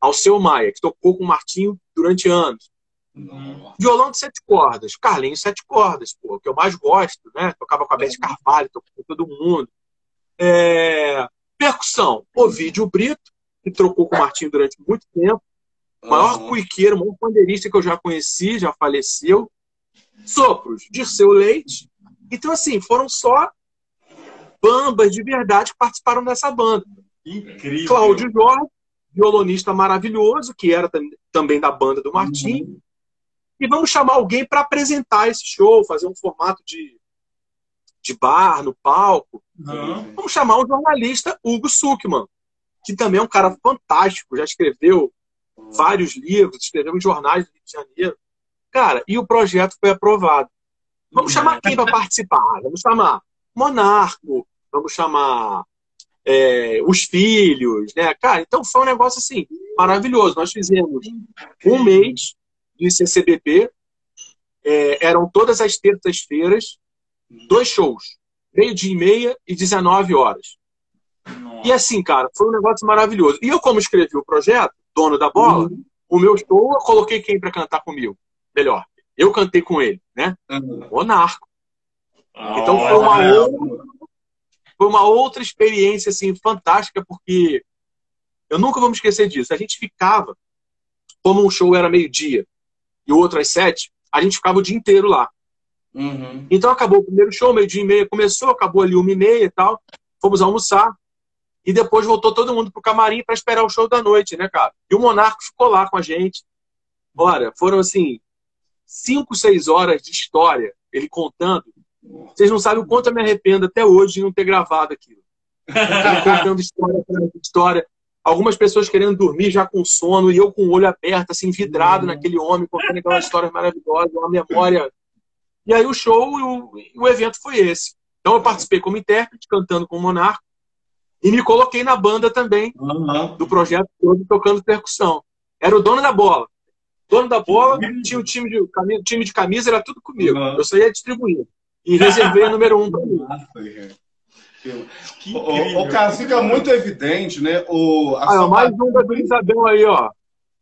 Alceu Maia, que tocou com o Martinho durante anos. Nossa. Violão de sete cordas, Carlinhos sete cordas, pô, que eu mais gosto, né? Tocava com a Beth Carvalho, tocou com todo mundo. É, Percussão, Ovídio Brito, que trocou com o Martinho durante muito tempo. O maior Uhum. cuiqueiro, maior pandeirista que eu já conheci, já faleceu. Sopros, Dirceu Leite. Então, assim, foram só bambas de verdade que participaram dessa banda. Incrível. Cláudio Jorge, violonista maravilhoso, que era tam- também da banda do Martim. Uhum. E vamos chamar alguém para apresentar esse show, fazer um formato de, de bar no palco. Uhum. Vamos chamar o jornalista Hugo Suckman, que também é um cara fantástico, já escreveu vários livros, escreveu em jornais do Rio de Janeiro. Cara, e o projeto foi aprovado. Vamos chamar quem para participar? Vamos chamar Monarco, vamos chamar é, os filhos, né? Cara, então foi um negócio assim, maravilhoso. Nós fizemos um mês de CCBP, é, eram todas as terças-feiras, dois shows, meio-dia e meia e 19 horas. E assim, cara, foi um negócio maravilhoso. E eu, como escrevi o projeto, dono da bola, o meu show, eu coloquei quem para cantar comigo? Melhor, eu cantei com ele, né? Uhum. Monarco. Então foi uma Olha, outra, foi uma outra experiência assim fantástica porque eu nunca vou me esquecer disso. A gente ficava, como um show era meio-dia e o outro às sete, a gente ficava o dia inteiro lá. Uhum. Então acabou o primeiro show, meio-dia e meia começou, acabou ali uma e meia e tal. Fomos almoçar. E depois voltou todo mundo pro camarim para esperar o show da noite, né, cara? E o Monarco ficou lá com a gente. Olha, foram assim cinco, seis horas de história, ele contando. Vocês não sabem o quanto eu me arrependo até hoje de não ter gravado aquilo. Ele [laughs] contando história história. Algumas pessoas querendo dormir já com sono e eu com o olho aberto, assim, vidrado uhum. naquele homem, contando aquelas histórias maravilhosas, uma memória. E aí o show e o, o evento foi esse. Então eu participei como intérprete, cantando com o Monarco, e me coloquei na banda também, uhum. do projeto todo, tocando percussão. Era o dono da bola. Dono da bola, tinha o time de, time de camisa, era tudo comigo. Uhum. Eu só ia distribuir. E reservei a número um para mim. [laughs] O, o, cara, fica muito evidente, né? O, a ah, mais um da Isabel aí, ó.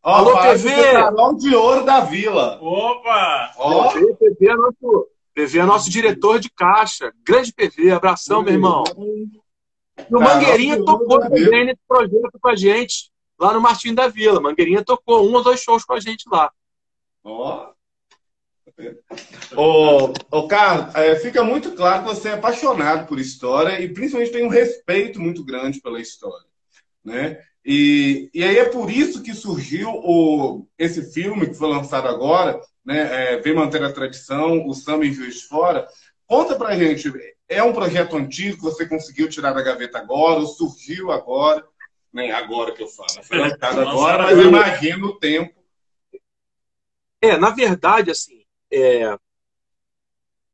Ó Alô, PV! Canal de ouro da Vila. Opa! Ó. PV, PV, é nosso, PV é nosso diretor de caixa. Grande PV, abração, meu irmão. E o Mangueirinha tocou também nesse projeto com a gente, lá no Martim da Vila. Mangueirinha tocou um ou dois shows com a gente lá. Ó. Ô, ô Carlos, é, fica muito claro que você é apaixonado por história e principalmente tem um respeito muito grande pela história, né? E, e aí é por isso que surgiu o, esse filme que foi lançado agora, né? É, Vem Manter a Tradição, o Samba em Juiz de Fora. Conta pra gente, é um projeto antigo que você conseguiu tirar da gaveta agora, ou surgiu agora? Nem agora que eu falo, foi lançado agora, mas eu imagino o tempo. É, na verdade, assim, é...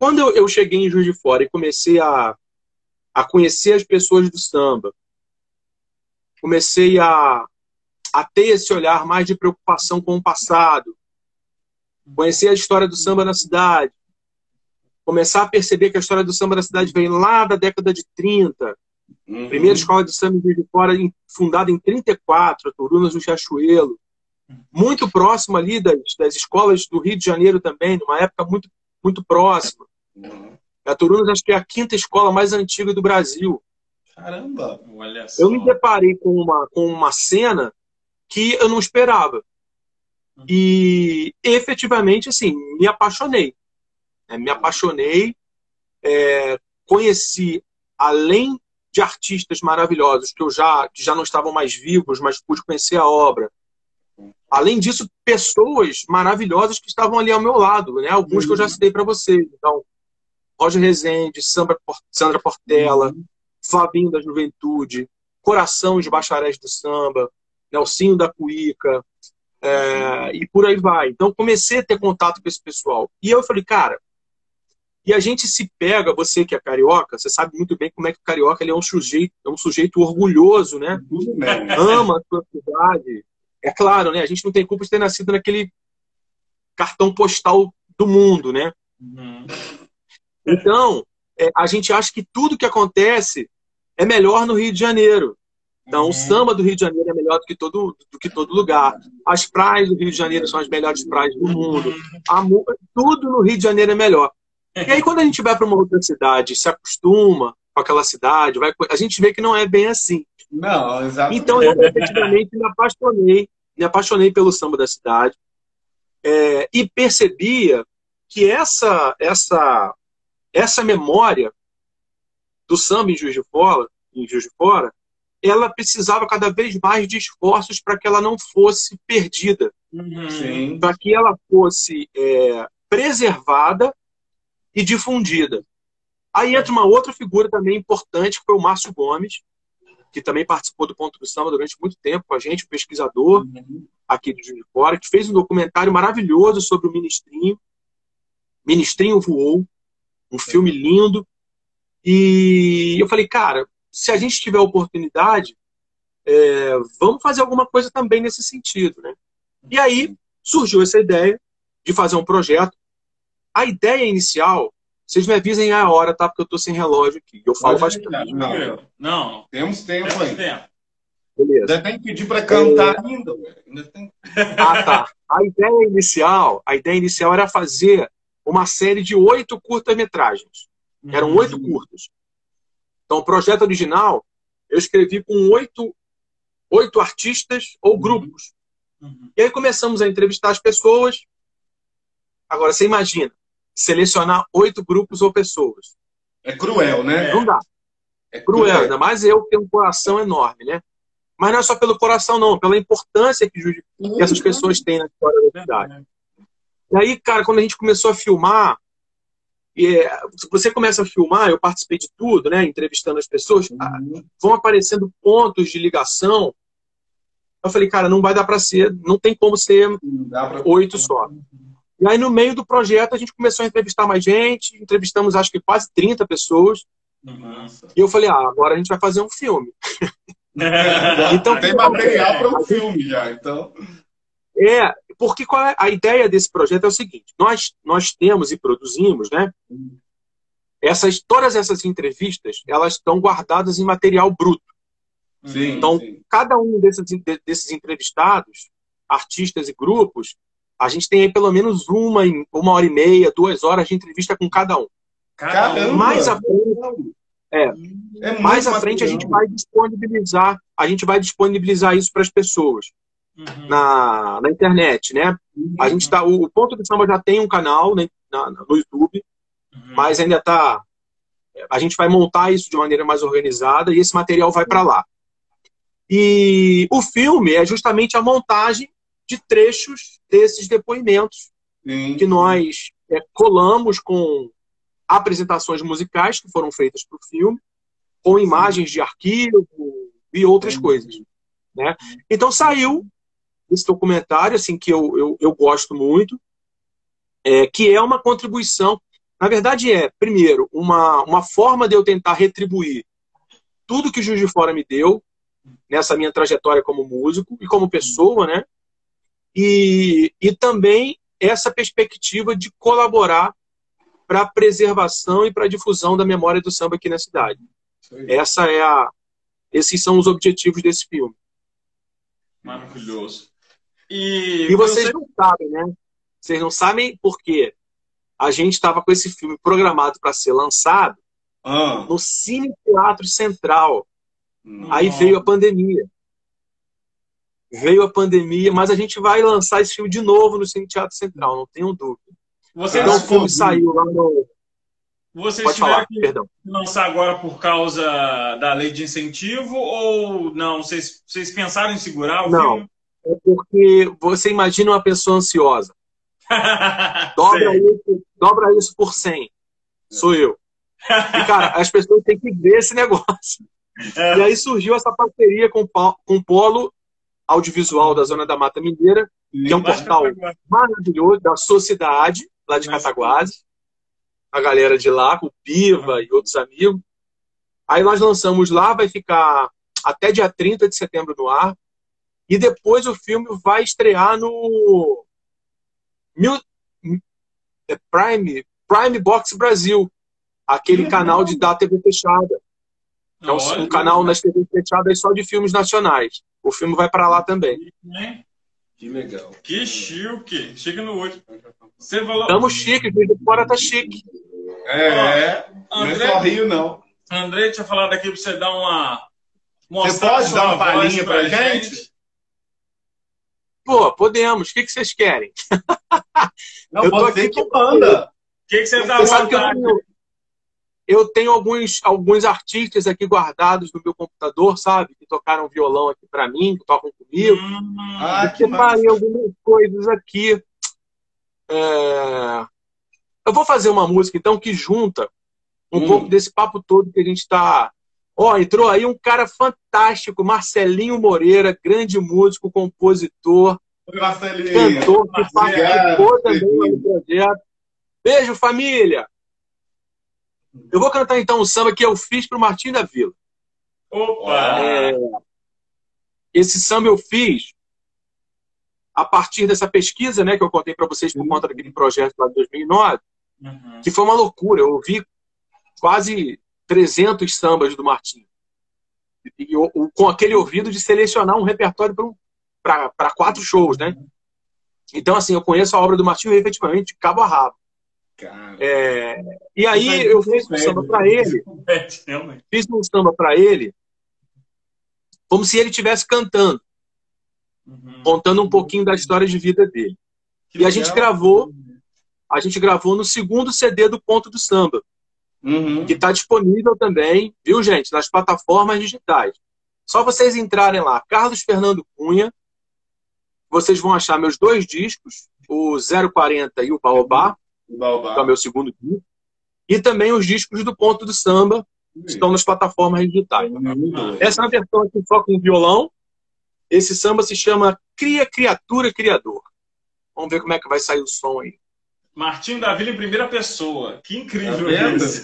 quando eu, eu cheguei em Juiz de Fora e comecei a, a conhecer as pessoas do samba, comecei a, a ter esse olhar mais de preocupação com o passado, conhecer a história do samba na cidade, começar a perceber que a história do samba da cidade vem lá da década de 30. Uhum. Primeira escola de samba de Fora, fundada em 34, Turunas no Riachuelo. Muito próximo ali das, das escolas do Rio de Janeiro também, numa época muito, muito próxima. Uhum. A Turunas acho que é a quinta escola mais antiga do Brasil. Caramba! Olha só. Eu me deparei com uma, com uma cena que eu não esperava. Uhum. E efetivamente, assim, me apaixonei. É, me apaixonei, é, conheci, além de artistas maravilhosos que eu já, que já não estavam mais vivos, mas pude conhecer a obra. Além disso, pessoas maravilhosas que estavam ali ao meu lado, né? Alguns uhum. que eu já citei para vocês. Então, Roger Rezende, Sandra, Sandra Portela, uhum. Fabinho da Juventude, Coração de Bacharéis do Samba, Nelsinho da Cuíca, é, e por aí vai. Então, comecei a ter contato com esse pessoal. E eu falei, cara, e a gente se pega, você que é carioca, você sabe muito bem como é que o carioca ele é um sujeito, é um sujeito orgulhoso, né? Ama a sua cidade. É claro, né? A gente não tem culpa de ter nascido naquele cartão postal do mundo, né? Uhum. Então, é, a gente acha que tudo que acontece é melhor no Rio de Janeiro. Então, uhum. o samba do Rio de Janeiro é melhor do que, todo, do que todo lugar. As praias do Rio de Janeiro são as melhores praias do mundo. A, tudo no Rio de Janeiro é melhor. E aí, quando a gente vai para uma outra cidade, se acostuma com aquela cidade, vai, a gente vê que não é bem assim. Não, exatamente. Então, eu efetivamente me apaixonei, me apaixonei pelo samba da cidade é, e percebia que essa, essa, essa memória do samba em Juiz de Fora, em Juiz de Fora, ela precisava cada vez mais de esforços para que ela não fosse perdida, uhum. para que ela fosse é, preservada e difundida. Aí entra uma outra figura também importante, que foi o Márcio Gomes, que também participou do Ponto do Samba durante muito tempo com a gente, um pesquisador uhum. aqui de Juiz de Fora, que fez um documentário maravilhoso sobre o Ministrinho. Ministrinho Voou, um filme lindo. E eu falei, cara, se a gente tiver oportunidade, é, vamos fazer alguma coisa também nesse sentido, né? E aí surgiu essa ideia de fazer um projeto a ideia inicial, vocês me avisem a hora, tá? Porque eu tô sem relógio aqui. Eu falo bastante. Não, não, temos tempo temos aí. Tempo. Beleza. Ainda tem que pedir para cantar é... ainda. ainda tem... Ah, tá. A ideia inicial, a ideia inicial era fazer uma série de oito curtas-metragens. Eram uhum. oito curtas. Então, o projeto original eu escrevi com oito, oito artistas ou uhum. grupos. Uhum. E aí começamos a entrevistar as pessoas. Agora, você imagina, selecionar oito grupos ou pessoas. É cruel, né? Não dá. É cruel, cruel. ainda mais eu que tenho um coração enorme, né? Mas não é só pelo coração, não, pela importância que, que essas pessoas têm na história da cidade. E aí, cara, quando a gente começou a filmar, é, você começa a filmar, eu participei de tudo, né? Entrevistando as pessoas, uhum. vão aparecendo pontos de ligação. Eu falei, cara, não vai dar para ser, não tem como ser oito só. E aí, no meio do projeto, a gente começou a entrevistar mais gente, entrevistamos acho que quase 30 pessoas. Nossa. E eu falei, ah, agora a gente vai fazer um filme. [laughs] então, tem material para um filme já, então. É, porque qual é a ideia desse projeto é o seguinte: nós, nós temos e produzimos, né? Essas, todas essas entrevistas, elas estão guardadas em material bruto. Sim, então, sim. cada um desses, desses entrevistados, artistas e grupos, a gente tem aí pelo menos uma, uma hora e meia, duas horas de entrevista com cada um. Caramba! Mais à frente, é, é mais à frente a gente vai disponibilizar, a gente vai disponibilizar isso para as pessoas uhum. na, na internet, né? Uhum. A gente tá, o, Ponto de Samba já tem um canal né, na, no YouTube, uhum. mas ainda está a gente vai montar isso de maneira mais organizada e esse material vai para lá. E o filme é justamente a montagem de trechos desses depoimentos que nós é, colamos com apresentações musicais que foram feitas para o filme, com imagens de arquivo e outras coisas. Né? Então saiu esse documentário, assim, que eu, eu, eu gosto muito, é, que é uma contribuição. Na verdade, é, primeiro, uma, uma forma de eu tentar retribuir tudo que o Juiz de Fora me deu nessa minha trajetória como músico e como pessoa, né? E, e também essa perspectiva de colaborar para a preservação e para a difusão da memória do samba aqui na cidade. Essa é a, esses são os objetivos desse filme. Maravilhoso. E, e vocês você... não sabem, né? Vocês não sabem porque a gente estava com esse filme programado para ser lançado ah. no Cine Teatro Central. Nossa. Aí veio a pandemia. Veio a pandemia, mas a gente vai lançar esse filme de novo no Cine Teatro Central, não tenho dúvida. Vocês então o filme saiu lá no. Vocês Pode tiveram falar, que perdão. lançar agora por causa da lei de incentivo ou não? Vocês, vocês pensaram em segurar o não. filme? É porque você imagina uma pessoa ansiosa. [laughs] dobra, isso, dobra isso por 100. Sou eu. E, cara, as pessoas têm que ver esse negócio. É. E aí surgiu essa parceria com, com o Polo Audiovisual da Zona da Mata Mineira, que é um portal maravilhoso da Sociedade, lá de Cataguases. A galera de lá, o Piva e outros amigos. Aí nós lançamos lá, vai ficar até dia 30 de setembro no ar. E depois o filme vai estrear no. É Prime, Prime Box Brasil, aquele canal de da TV fechada. É um, um canal nas TV fechadas só de filmes nacionais. O filme vai para lá também. Que legal. Que chique. Chique no olho. Você falou... Tamo chique, de fora tá chique. É. André, não é só Rio, não. André tinha falado aqui pra você dar uma. Você pode dar uma palhinha pra, pra gente? gente? Pô, podemos. O que, que vocês querem? [laughs] Não, eu tô aqui que manda. O que, que você dá sabe que eu tenho, eu tenho alguns, alguns artistas aqui guardados no meu computador, sabe? Que tocaram violão aqui para mim, que tocam comigo. Hum, ah, eu separei algumas coisas aqui. É... Eu vou fazer uma música, então, que junta um hum. pouco desse papo todo que a gente está Ó, oh, entrou aí um cara fantástico, Marcelinho Moreira, grande músico, compositor, cantor, que participou também do projeto. Beijo, família! Eu vou cantar então um samba que eu fiz para o Martim da Vila. Opa! É, esse samba eu fiz a partir dessa pesquisa né, que eu contei para vocês por conta daquele projeto lá de 2009, uhum. que foi uma loucura. Eu ouvi quase 300 sambas do Martinho. E, o, com aquele ouvido de selecionar um repertório para quatro shows, né? Então, assim, eu conheço a obra do Martinho efetivamente de cabo a rabo. É, e aí eu fiz um samba para ele. Fiz um samba para ele, como se ele estivesse cantando, uhum. contando um pouquinho da história de vida dele. Que e a gente gravou, a gente gravou no segundo CD do Ponto do Samba, uhum. que está disponível também, viu, gente, nas plataformas digitais. Só vocês entrarem lá, Carlos Fernando Cunha, vocês vão achar meus dois discos o 040 e o Baobá, O Baobá. que é o meu segundo disco. E também os discos do Ponto do Samba, que estão nas plataformas digitais. Essa é uma versão aqui só com violão. Esse samba se chama Cria, Criatura, Criador. Vamos ver como é que vai sair o som aí. Martinho da Vila em primeira pessoa. Que incrível Tá isso.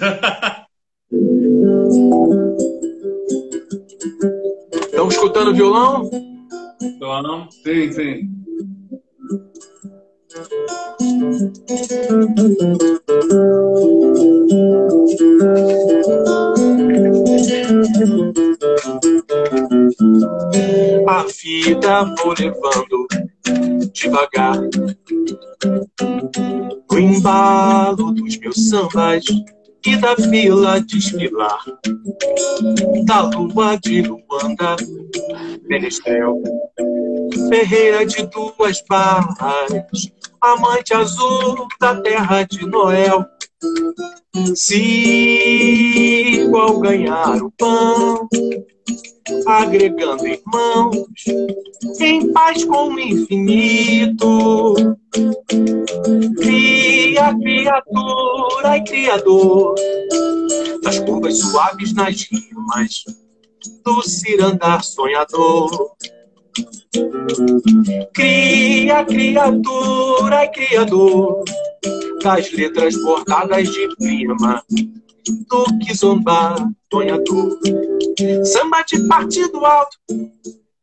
Estão escutando o violão? Então, Sim, sim. A vida vou levando devagar. No embalo dos meus sambas E da vila desfilar Da lua de Luanda Menestrel Ferreira de duas barras Amante azul da terra de Noel. Sigo ao ganhar o pão agregando irmãos em paz com o infinito. Cria, criatura e criador das curvas suaves nas rimas do cirandar sonhador. Cria, criatura e criador das letras bordadas de prima do que zombar sonhador. Samba de partido alto,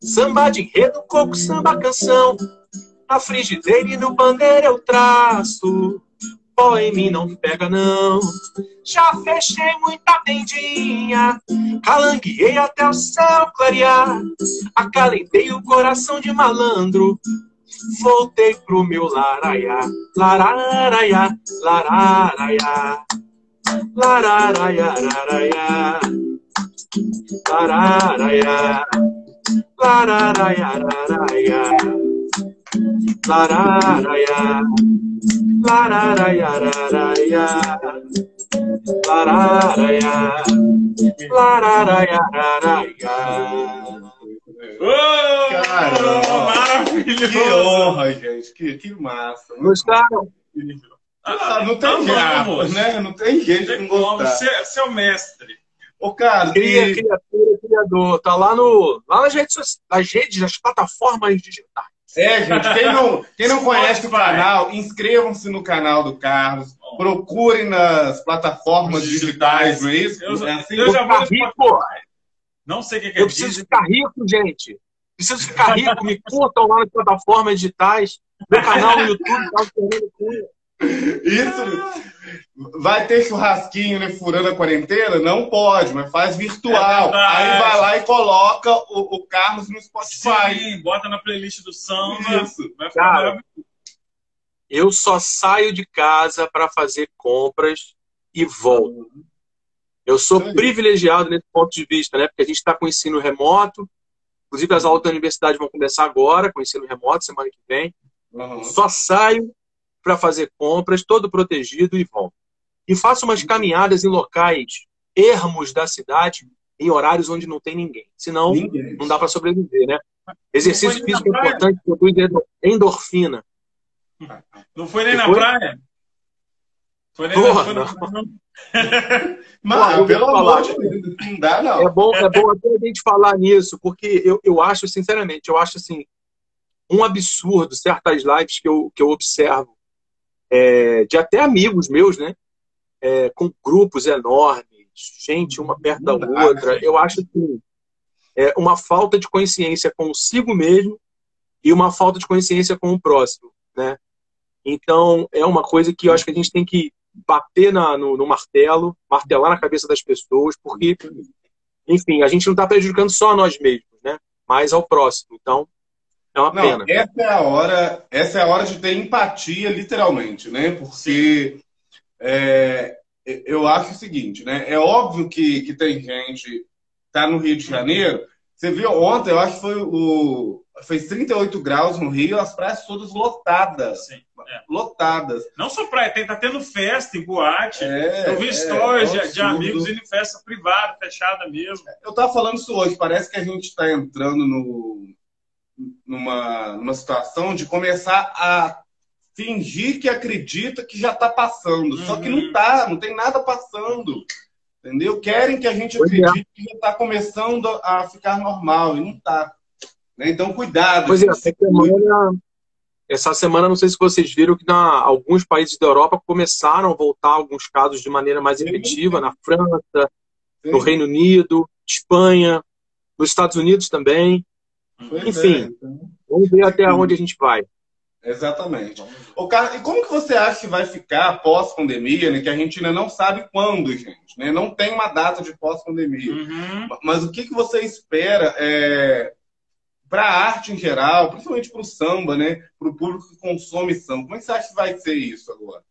samba de enredo, coco, samba canção. Na frigideira e no bandeira eu traço. Pó em mim não pega, não. Já fechei muita tendinha, calangueei até o céu clarear. Acalentei o coração de malandro. Voltei pro meu laraiá, lararaiá, lararaiá, Lararaiararaia. Lararaia. Lararaiararaia. Lararaia. Lararaiararaia. Lararaia. Lararaiararaia. Oh, Caramba, maravilhoso! Que honra, gente! Que, que massa! Gostaram? Ah, não tem Amamos. jeito, né? Não tem jeito de Tem não como, gostar. você, você é o mestre. Ô, cara, Cria, e- criatura, criador. Tá lá, no, lá nas, redes, nas redes, nas plataformas digitais. É, gente, quem não, quem não [laughs] conhece o canal, inscrevam-se no canal do Carlos. Procurem nas plataformas digitais, não é isso? Eu- É assim? eu já vou no rico, Não sei o que é eu preciso ficar rico, gente. Preciso ficar rico. Me curtam lá nas plataformas digitais. Meu canal no YouTube, tá Fernando Cunha. Isso. Vai ter churrasquinho, né? Furando a quarentena? Não pode, mas faz virtual. É. Aí vai lá e coloca o, o Carlos no Spotify. Sim, bota na playlist do samba. Isso. Vai ficar Cara, maravilhoso. Eu só saio de casa para fazer compras e volto. Eu sou Sim. privilegiado nesse ponto de vista, né? Porque a gente está com ensino remoto. Inclusive, as aulas da universidade vão começar agora, com ensino remoto, semana que vem. Uhum. Só saio para fazer compras, todo protegido e volto. E faço umas caminhadas em locais ermos da cidade, em horários onde não tem ninguém. Senão, Ninguém. não dá para sobreviver, né? Exercício físico é praia? importante, produz endorfina. Não foi nem Que na praia? Foi nem Porra, na, foi não. [laughs] pelo falar. amor de Deus, não dá, não. É bom, é bom até a gente falar nisso, porque eu, eu acho, sinceramente, eu acho assim, um absurdo certas lives que eu, que eu observo, é, de até amigos meus, né? É, com grupos enormes, gente uma perto da dá, outra. né? Eu acho assim, é uma falta de consciência consigo mesmo e uma falta de consciência com o próximo, né? Então, é uma coisa que eu acho que a gente tem que bater na- no, no martelo, martelar na cabeça das pessoas, porque, enfim, a gente não está prejudicando só a nós mesmos, né? Mas ao próximo. Então, é uma Não, pena. essa é a hora, essa é a hora de ter empatia, literalmente, né? Porque é, eu acho o seguinte, né? É óbvio que, que tem gente tá no Rio de Janeiro. Você viu ontem, eu acho que foi o fez 38 graus no Rio, as praias todas lotadas, Sim, é. lotadas. Não só praia, tem, tá tendo festa em boate. É, eu vi é, stories é um de, de amigos indo em festa privada, fechada mesmo. Eu tava falando isso hoje, parece que a gente está entrando no, numa, numa situação de começar a fingir que acredita que já está passando. Uhum. Só que não está, não tem nada passando. Entendeu? Querem que a gente pois é. acredite é. que já está começando a ficar normal e não está. Né? Então, cuidado. Pois é, essa semana, essa semana, não sei se vocês viram que na, alguns países da Europa começaram a voltar alguns casos de maneira mais efetiva, na França, Sim. no Reino Unido, Espanha, nos Estados Unidos também. Pois Enfim, é, então... vamos ver até onde a gente vai. Exatamente. O cara, e como que você acha que vai ficar pós-pandemia, né? Que a gente ainda não sabe quando, gente, né? Não tem uma data de pós-pandemia. Uhum. Mas o que, que você espera é, para a arte em geral, principalmente para o samba, né? Para o público que consome samba. Como é que você acha que vai ser isso agora?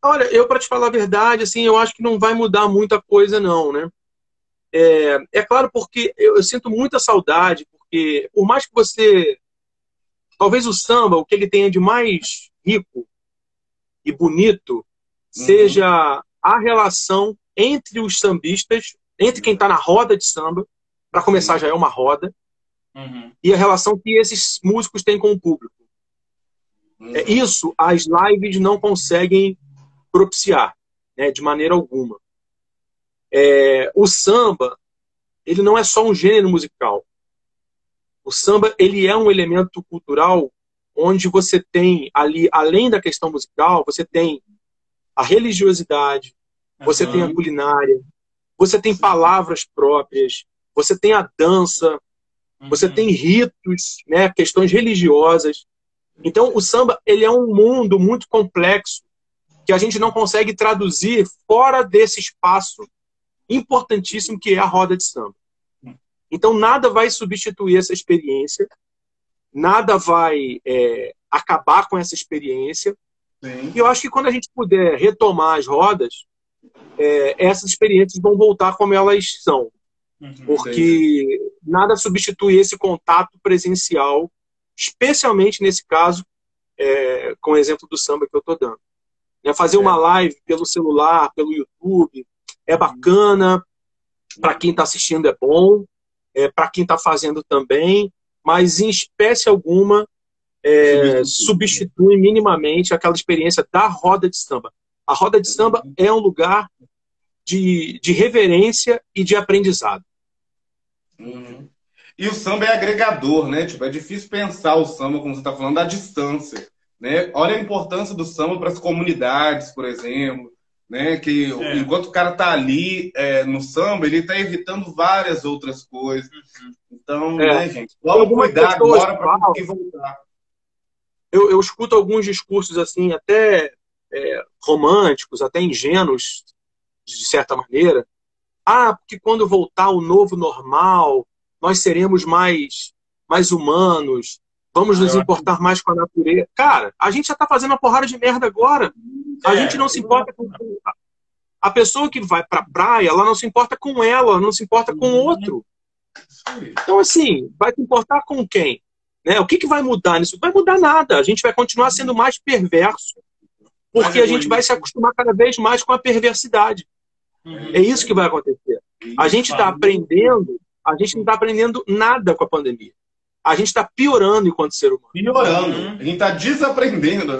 Olha, eu para te falar a verdade, assim, eu acho que não vai mudar muita coisa, não, né? É, é claro porque eu, eu sinto muita saudade, porque por mais que você Talvez o samba, o que ele tenha de mais rico e bonito, uhum. seja a relação entre os sambistas, entre quem está na roda de samba, para começar já é uma roda, uhum. e a relação que esses músicos têm com o público. Uhum. É, isso as lives não conseguem propiciar, né, de maneira alguma. É, o samba, ele não é só um gênero musical. O samba ele é um elemento cultural onde você tem ali, além da questão musical, você tem a religiosidade, você tem a culinária, você tem palavras próprias, você tem a dança, uhum. você tem ritos, né, questões religiosas. Então, o samba ele é um mundo muito complexo que a gente não consegue traduzir fora desse espaço importantíssimo que é a roda de samba. Então, nada vai substituir essa experiência, nada vai é, acabar com essa experiência. Sim. E eu acho que quando a gente puder retomar as rodas, é, essas experiências vão voltar como elas são. Uhum, porque sim. nada substitui esse contato presencial, especialmente nesse caso, é, com o exemplo do samba que eu estou dando. É fazer uma live pelo celular, pelo YouTube, é bacana, para quem está assistindo é bom, é, para quem está fazendo também, mas em espécie alguma é, substitui minimamente aquela experiência da roda de samba. A roda de samba é um lugar de, de reverência e de aprendizado. Uhum. E o samba é agregador, né? Tipo, é difícil pensar o samba, como você está falando, à distância. Né? Olha a importância do samba para as comunidades, por exemplo né? Que é. enquanto o cara tá ali é, no samba, ele tá evitando várias outras coisas. Uhum. Então, é. né, gente? Vamos cuidar agora para voltar. Eu, eu escuto alguns discursos assim, até é, românticos, até ingênuos, de certa maneira. Ah, porque quando voltar o novo normal, nós seremos mais, mais humanos, vamos nos importar mais com a natureza. Cara, a gente já tá fazendo uma porrada de merda agora. A é, gente não se importa com. A pessoa que vai pra praia, ela não se importa com ela, ela não se importa com o outro. Então, assim, vai se importar com quem? Né? O que, que vai mudar nisso? Vai mudar nada. A gente vai continuar sendo mais perverso. Porque a gente vai se acostumar cada vez mais com a perversidade. Uhum. É isso que vai acontecer. A gente está aprendendo, a gente não está aprendendo nada com a pandemia a gente está piorando enquanto ser humano. Piorando. Uhum. A gente está desaprendendo.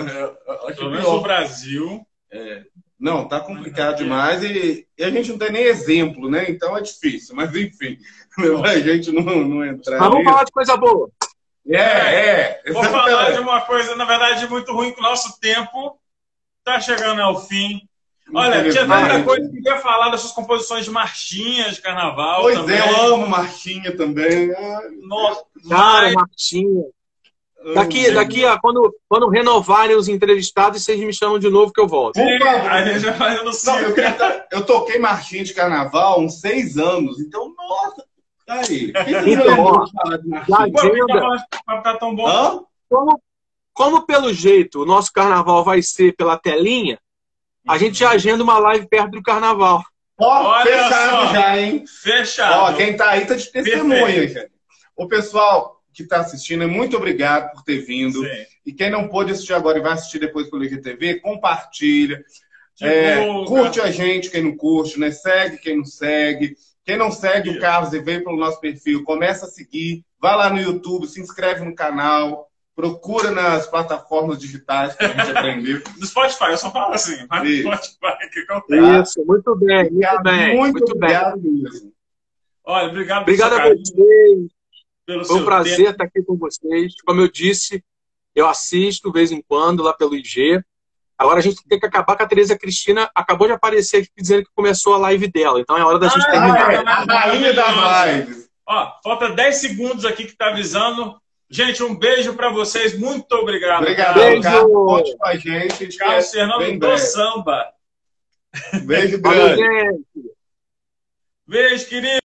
Né? Pelo menos no Brasil. É. Não, tá complicado demais e, e, a gente não tem nem exemplo, né? Então é difícil. Mas enfim, [laughs] a gente não, não entrar. Mas vamos falar de coisa boa. É, é. Vou falar de uma coisa, na verdade, muito ruim, que o nosso tempo está chegando ao fim. Olha, tinha tanta coisa que eu ia falar das suas composições de marchinhas de carnaval. Pois também. é, eu amo marchinha também. Nossa, Cara, mas... marchinha. Daqui, daqui a quando, quando renovarem os entrevistados, vocês me chamam de novo que eu volto. Por favor. Aí já faz no Não, eu, eu toquei marchinha de carnaval há uns seis anos, então, nossa. Aí. Então, ó, agenda... Tá tão bom. Como, como pelo jeito o nosso carnaval vai ser pela telinha, a gente já agenda uma live perto do carnaval. Ó, fechado só. já, hein? Fechado. Ó, quem tá aí tá de testemunha, gente. O pessoal que está assistindo, muito obrigado por ter vindo. Sim. E quem não pôde assistir agora e vai assistir depois pelo IGTV, compartilha. É, curte a gente, quem não curte, né? Segue quem não segue. Quem não segue Isso. o Carlos e veio pelo nosso perfil, começa a seguir. Vai lá no YouTube, se inscreve no canal. Procura nas plataformas digitais para a gente aprender. [laughs] No Spotify, eu só falo assim, mas no Isso. Spotify que acontece. Isso, muito bem, muito Obrigado, bem. muito, Muito bem. obrigado mesmo. Olha, obrigado Obrigado a vocês. Pelo Foi um seu prazer tempo. estar aqui com vocês. Como eu disse, eu assisto de vez em quando lá pelo IG. Agora a gente tem que acabar com a Tereza Cristina. Acabou de aparecer aqui dizendo que começou a live dela. Então é hora da gente Ah, terminar. é. a rainha das lives. Ó, falta 10 segundos aqui que tá avisando. Gente, um beijo pra vocês. Muito obrigado. Obrigado, Beijo. Carlos. Conte com a gente. A gente Carlos Fernando do. Samba. Beijo grande. gente. Beijo, querido.